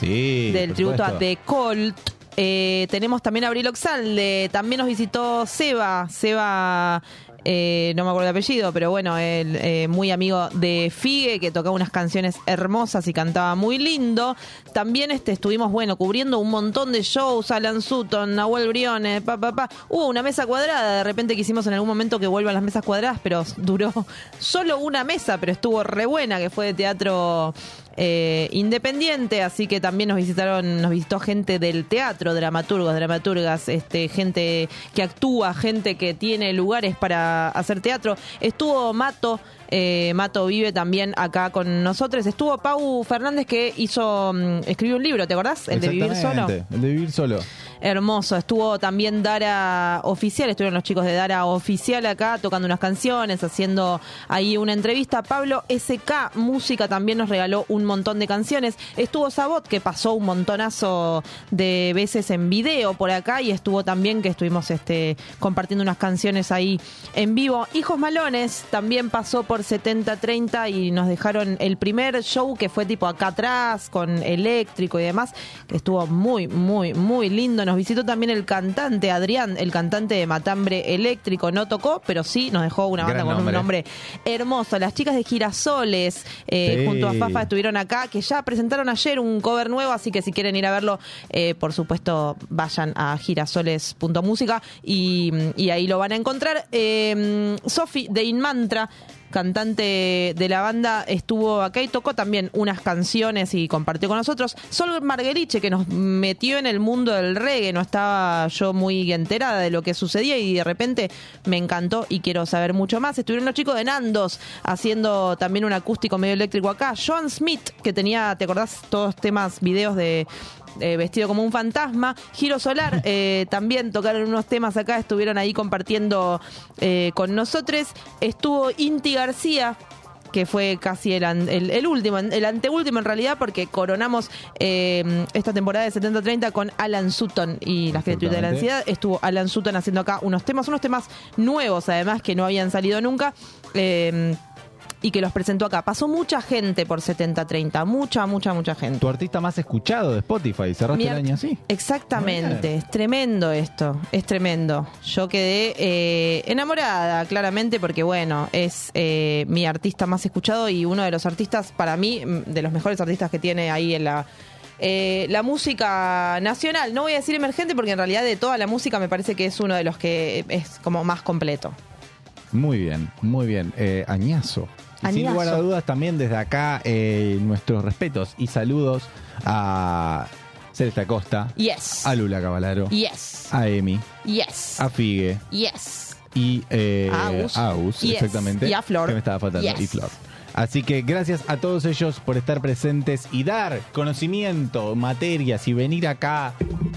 Sí. del tributo a. The Colt. Eh, tenemos también a Abril Oxalde, también nos visitó Seba, Seba, eh, no me acuerdo el apellido, pero bueno, él, eh, muy amigo de Figue, que tocaba unas canciones hermosas y cantaba muy lindo. También este, estuvimos, bueno, cubriendo un montón de shows, Alan Sutton, Nahuel Briones, pa, pa, pa. Hubo una mesa cuadrada, de repente quisimos en algún momento que vuelvan las mesas cuadradas, pero duró solo una mesa, pero estuvo re buena, que fue de teatro eh, independiente, así que también nos visitaron, nos visitó gente del teatro, dramaturgos, dramaturgas, este, gente que actúa, gente que tiene lugares para hacer teatro. Estuvo Mato, eh, Mato vive también acá con nosotros. Estuvo Pau Fernández que hizo, mm, escribió un libro, ¿te acordás? El de Vivir Solo. El de vivir solo. Hermoso. Estuvo también Dara Oficial, estuvieron los chicos de Dara Oficial acá tocando unas canciones, haciendo ahí una entrevista. Pablo SK Música también nos regaló un montón de canciones. Estuvo Sabot, que pasó un montonazo de veces en video por acá, y estuvo también que estuvimos este, compartiendo unas canciones ahí en vivo. Hijos Malones también pasó por 70-30 y nos dejaron el primer show que fue tipo acá atrás, con eléctrico y demás, que estuvo muy, muy, muy lindo. Nos visitó también el cantante Adrián, el cantante de Matambre Eléctrico. No tocó, pero sí nos dejó una banda Gran con un nombre. nombre hermoso. Las chicas de Girasoles, eh, Sí. junto a Fafa, estuvieron acá, que ya presentaron ayer un cover nuevo, así que si quieren ir a verlo, eh, por supuesto, vayan a girasoles.música y, y ahí lo van a encontrar. Eh, Sofi de Inmantra cantante de la banda, estuvo acá y tocó también unas canciones y compartió con nosotros. Sol Margueriche, que nos metió en el mundo del reggae, no estaba yo muy enterada de lo que sucedía y de repente me encantó y quiero saber mucho más. Estuvieron los chicos de Nandos haciendo también un acústico medio eléctrico acá. Joan Smith, que tenía, ¿te acordás? Todos temas, videos de eh, vestido como un fantasma. Giro Solar eh, también tocaron unos temas acá, estuvieron ahí compartiendo eh, con nosotros. Estuvo Inti García que fue casi el, el, el último, el anteúltimo en realidad, porque coronamos eh, esta temporada de 70-30 con Alan Sutton y las criaturas de la ansiedad. Estuvo Alan Sutton haciendo acá unos temas, unos temas nuevos además que no habían salido nunca. eh, y que los presentó acá. Pasó mucha gente por 70-30, mucha, mucha, mucha gente. Tu artista más escuchado de Spotify. Cerraste Mi el año así. Exactamente, es tremendo esto, es tremendo. Yo quedé eh, enamorada, claramente, porque bueno, es eh, mi artista más escuchado y uno de los artistas, para mí, de los mejores artistas que tiene ahí en la... eh, la música nacional, no voy a decir emergente porque en realidad de toda la música me parece que es uno de los que es como más completo. Muy bien, muy bien. Eh, añazo. Y sin lugar a dudas, también desde acá, eh, nuestros respetos y saludos a Celeste Acosta, Yes. a Lula Cavalaro, Yes. a Emi, Yes. a Figue Yes. y eh, A Agus. a Agus, Yes. exactamente. Y a Flor. Que me estaba faltando. Yes. Y Flor. Así que gracias a todos ellos por estar presentes y dar conocimiento, materias y venir acá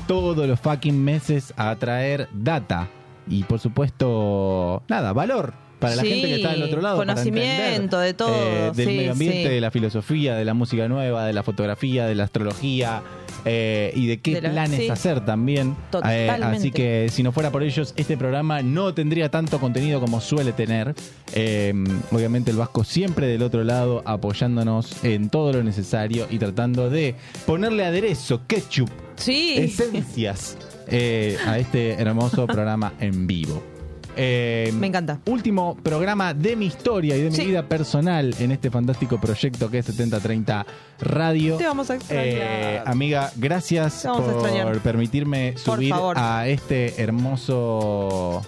todos los fucking meses a traer data y por supuesto, nada, valor para la Sí, gente que está del otro lado. para conocimiento entender, de todo, eh, del sí, medio ambiente, sí. de la filosofía, de la música nueva, de la fotografía, de la astrología eh, y de qué De la- planes hacer también. Eh, así que si no fuera por ellos, este programa no tendría tanto contenido como suele tener. Eh, obviamente el Vasco siempre del otro lado apoyándonos en todo lo necesario y tratando de ponerle aderezo, ketchup, esencias eh, a este hermoso programa en vivo. Eh, Me encanta. Último programa de mi historia y de mi Sí. vida personal en este fantástico proyecto que es 7030 Radio. Te vamos a extrañar. Eh, amiga, gracias por permitirme Por subir favor. a este hermoso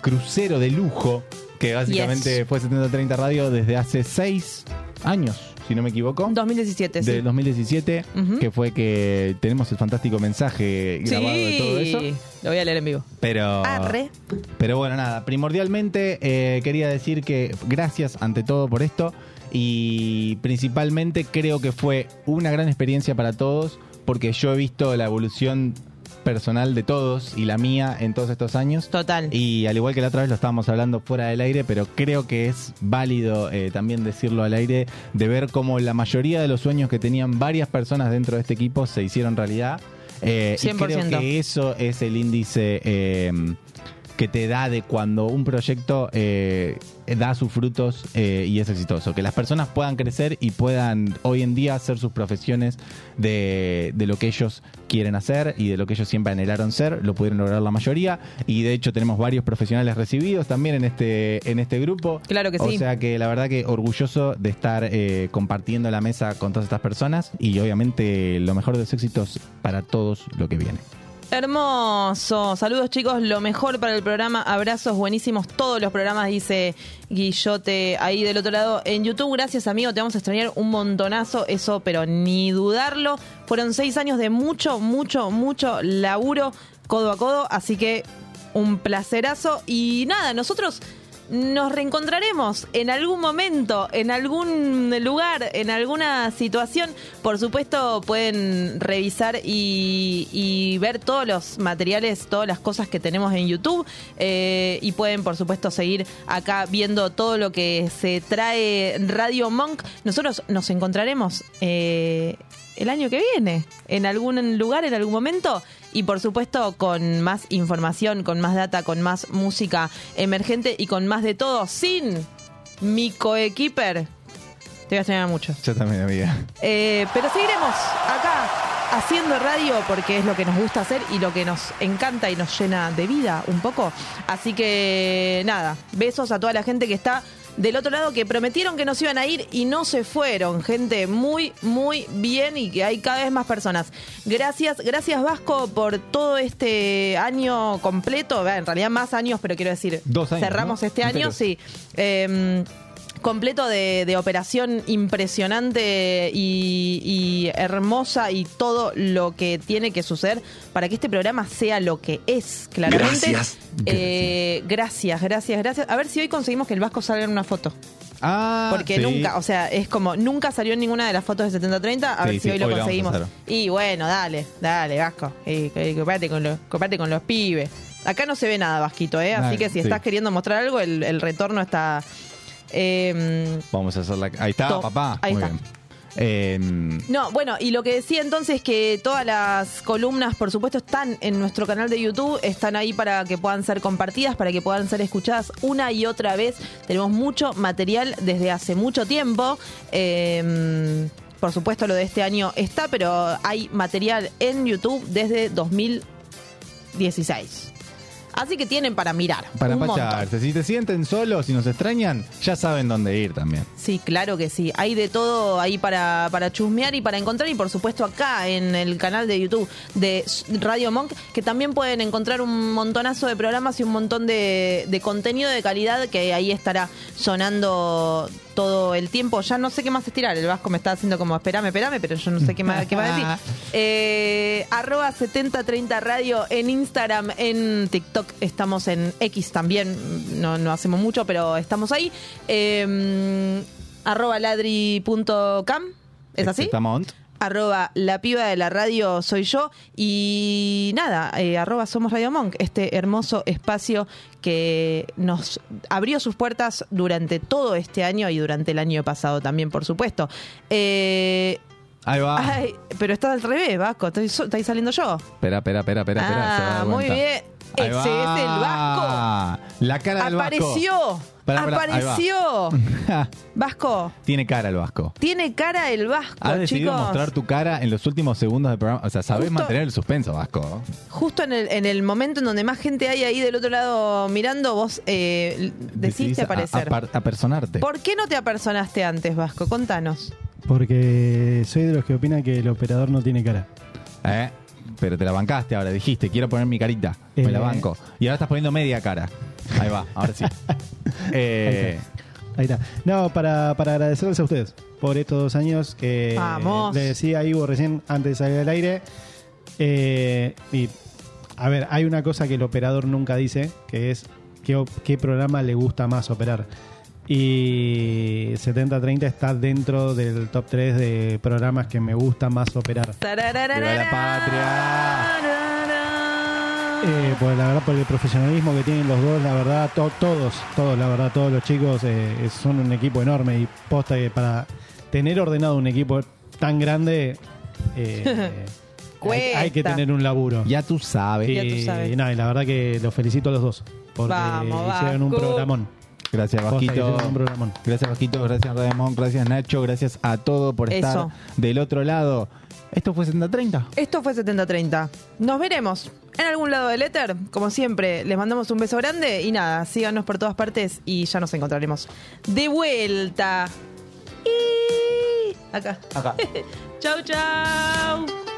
crucero de lujo que básicamente Yes. fue 7030 Radio desde hace seis años, si no me equivoco. 2017, sí. Del 2017, Ujú. que fue que tenemos el fantástico mensaje grabado de todo eso. Sí, lo voy a leer en vivo. Pero, Arre. pero bueno, nada, primordialmente eh, quería decir que gracias ante todo por esto y principalmente creo que fue una gran experiencia para todos porque yo he visto la evolución personal de todos y la mía en todos estos años. Total. Y al igual que la otra vez lo estábamos hablando fuera del aire, pero creo que es válido eh, también decirlo al aire, de ver cómo la mayoría de los sueños que tenían varias personas dentro de este equipo se hicieron realidad. Eh, y creo 100%. que eso es el índice eh, que te da de cuando un proyecto eh, da sus frutos eh, y es exitoso. Que las personas puedan crecer y puedan hoy en día hacer sus profesiones de, de lo que ellos quieren hacer y de lo que ellos siempre anhelaron ser. Lo pudieron lograr la mayoría. Y de hecho tenemos varios profesionales recibidos también en este, en este grupo. Claro que o sí. sea que la verdad que orgulloso de estar eh, compartiendo la mesa con todas estas personas y obviamente lo mejor de los éxitos para todos lo que viene. Hermoso. Saludos chicos, lo mejor para el programa. Abrazos buenísimos. Todos los programas, dice Guillote ahí del otro lado en YouTube. Gracias amigo, te vamos a extrañar un montonazo. Eso, pero ni dudarlo. Fueron seis años de mucho, mucho, mucho laburo codo a codo. Así que un placerazo. Y nada, nosotros nos reencontraremos en algún momento, en algún lugar, en alguna situación. Por supuesto, pueden revisar y, y ver todos los materiales, todas las cosas que tenemos en YouTube. eh, y pueden, por supuesto, seguir acá viendo todo lo que se trae Radio Monk. Nosotros nos encontraremos. eh, el año que viene, en algún lugar, en algún momento, y por supuesto con más información, con más data, con más música emergente y con más de todo, sin mi coequiper. Te voy a extrañar mucho. Yo también, amiga. Eh, pero seguiremos acá haciendo radio porque es lo que nos gusta hacer y lo que nos encanta y nos llena de vida un poco. Así que nada, besos a toda la gente que está del otro lado que prometieron que nos iban a ir y no se fueron. Gente muy, muy bien y que hay cada vez más personas. Gracias, gracias Vasco por todo este año completo. En realidad más años, pero quiero decir, Dos años, cerramos ¿no? este año, Enteros. sí. Eh, completo de, de operación impresionante y, y hermosa y todo lo que tiene que suceder para que este programa sea lo que es, claramente. Gracias. Eh, gracias, gracias, gracias. A ver si hoy conseguimos que el Vasco salga en una foto. Ah, Porque sí. nunca, o sea, es como, nunca salió en ninguna de las fotos de 7030, a Sí, ver si sí, hoy lo hoy conseguimos. y bueno, dale, dale, Vasco, y, y comparte, con los, comparte con los pibes. Acá no se ve nada, Vasquito, ¿eh? Así Dale, que si sí. estás queriendo mostrar algo, el, el retorno está... eh, Vamos a hacerla. Ahí está, papá. ahí Muy está. bien. Eh, No, bueno, y lo que decía entonces que todas las columnas, por supuesto, están en nuestro canal de YouTube, están ahí para que puedan ser compartidas, para que puedan ser escuchadas una y otra vez. Tenemos mucho material desde hace mucho tiempo. Eh, por supuesto, lo de este año está, pero hay material en YouTube desde 2016. Así que tienen para mirar. para un montón. pacharse. Si te sienten solos, si nos extrañan, ya saben dónde ir también. Sí, claro que sí. Hay de todo ahí para, para chusmear y para encontrar. Y por supuesto acá en el canal de YouTube de Radio Monk, que también pueden encontrar un montonazo de programas y un montón de, de contenido de calidad que ahí estará sonando todo el tiempo. Ya no sé qué más estirar. El Vasco me está haciendo como esperame, esperame, pero yo no sé qué más, qué más decir. Eh, arroba 7030 Radio en Instagram, en TikTok, estamos en X también, no, no hacemos mucho, pero estamos ahí. Eh, arroba ladri.cam, ¿es así? Exactamente. Arroba la piba de la radio soy yo y nada, eh, arroba somos Radio Monk, este hermoso espacio que nos abrió sus puertas durante todo este año y durante el año pasado también, por supuesto. Eh, Ahí va. Ay, pero está al revés, Vasco. Estoy, estoy saliendo yo. Espera, espera, espera, espera. Ah, muy bien. Ese es el Vasco. La cara del Vasco. Apareció. Pará, pará, va. Apareció. Vasco. Tiene cara el Vasco. Tiene cara el Vasco, Has decidido chicos. mostrar tu cara en los últimos segundos del programa. O sea, sabés Justo- mantener el suspenso, Vasco. Justo en el, en el momento en donde más gente hay ahí del otro lado mirando, vos eh, decidiste a- aparecer. apar- apersonarte. ¿Por qué no te apersonaste antes, Vasco? Contanos. Porque soy de los que opinan que el operador no tiene cara. ¿Eh? Pero te la bancaste ahora, dijiste, quiero poner mi carita. Me la Eh. banco. Y ahora estás poniendo media cara. Ahí va, ahora sí. Eh, Ahí está. No, para, para agradecerles a ustedes por estos dos años que Vamos. le decía a Ivo recién antes de salir al aire. Eh, y a ver, hay una cosa que el operador nunca dice, que es qué programa le gusta más operar. Y 70-30 está dentro del top 3 de programas que me gusta más operar. ¡Viva la patria! Eh, pues la verdad, por el profesionalismo que tienen los dos, la verdad, to- todos, todos, la verdad, todos los chicos eh, son un equipo enorme y posta que para tener ordenado un equipo tan grande eh, hay, hay que tener un laburo. Ya tú sabes. Y, Ya tú sabes. nada, y la verdad que los felicito a los dos porque Vamos, hicieron un programón. Gracias, Vasquito. Gracias, Vasquito. Gracias, Radamón. Gracias, Nacho. Gracias a todos por estar Eso. del otro lado. Esto fue 70-30. Esto fue 7030. Nos veremos en algún lado del éter. Como siempre, les mandamos un beso grande y nada, síganos por todas partes y ya nos encontraremos de vuelta. Y... Acá. Acá. chau, chau.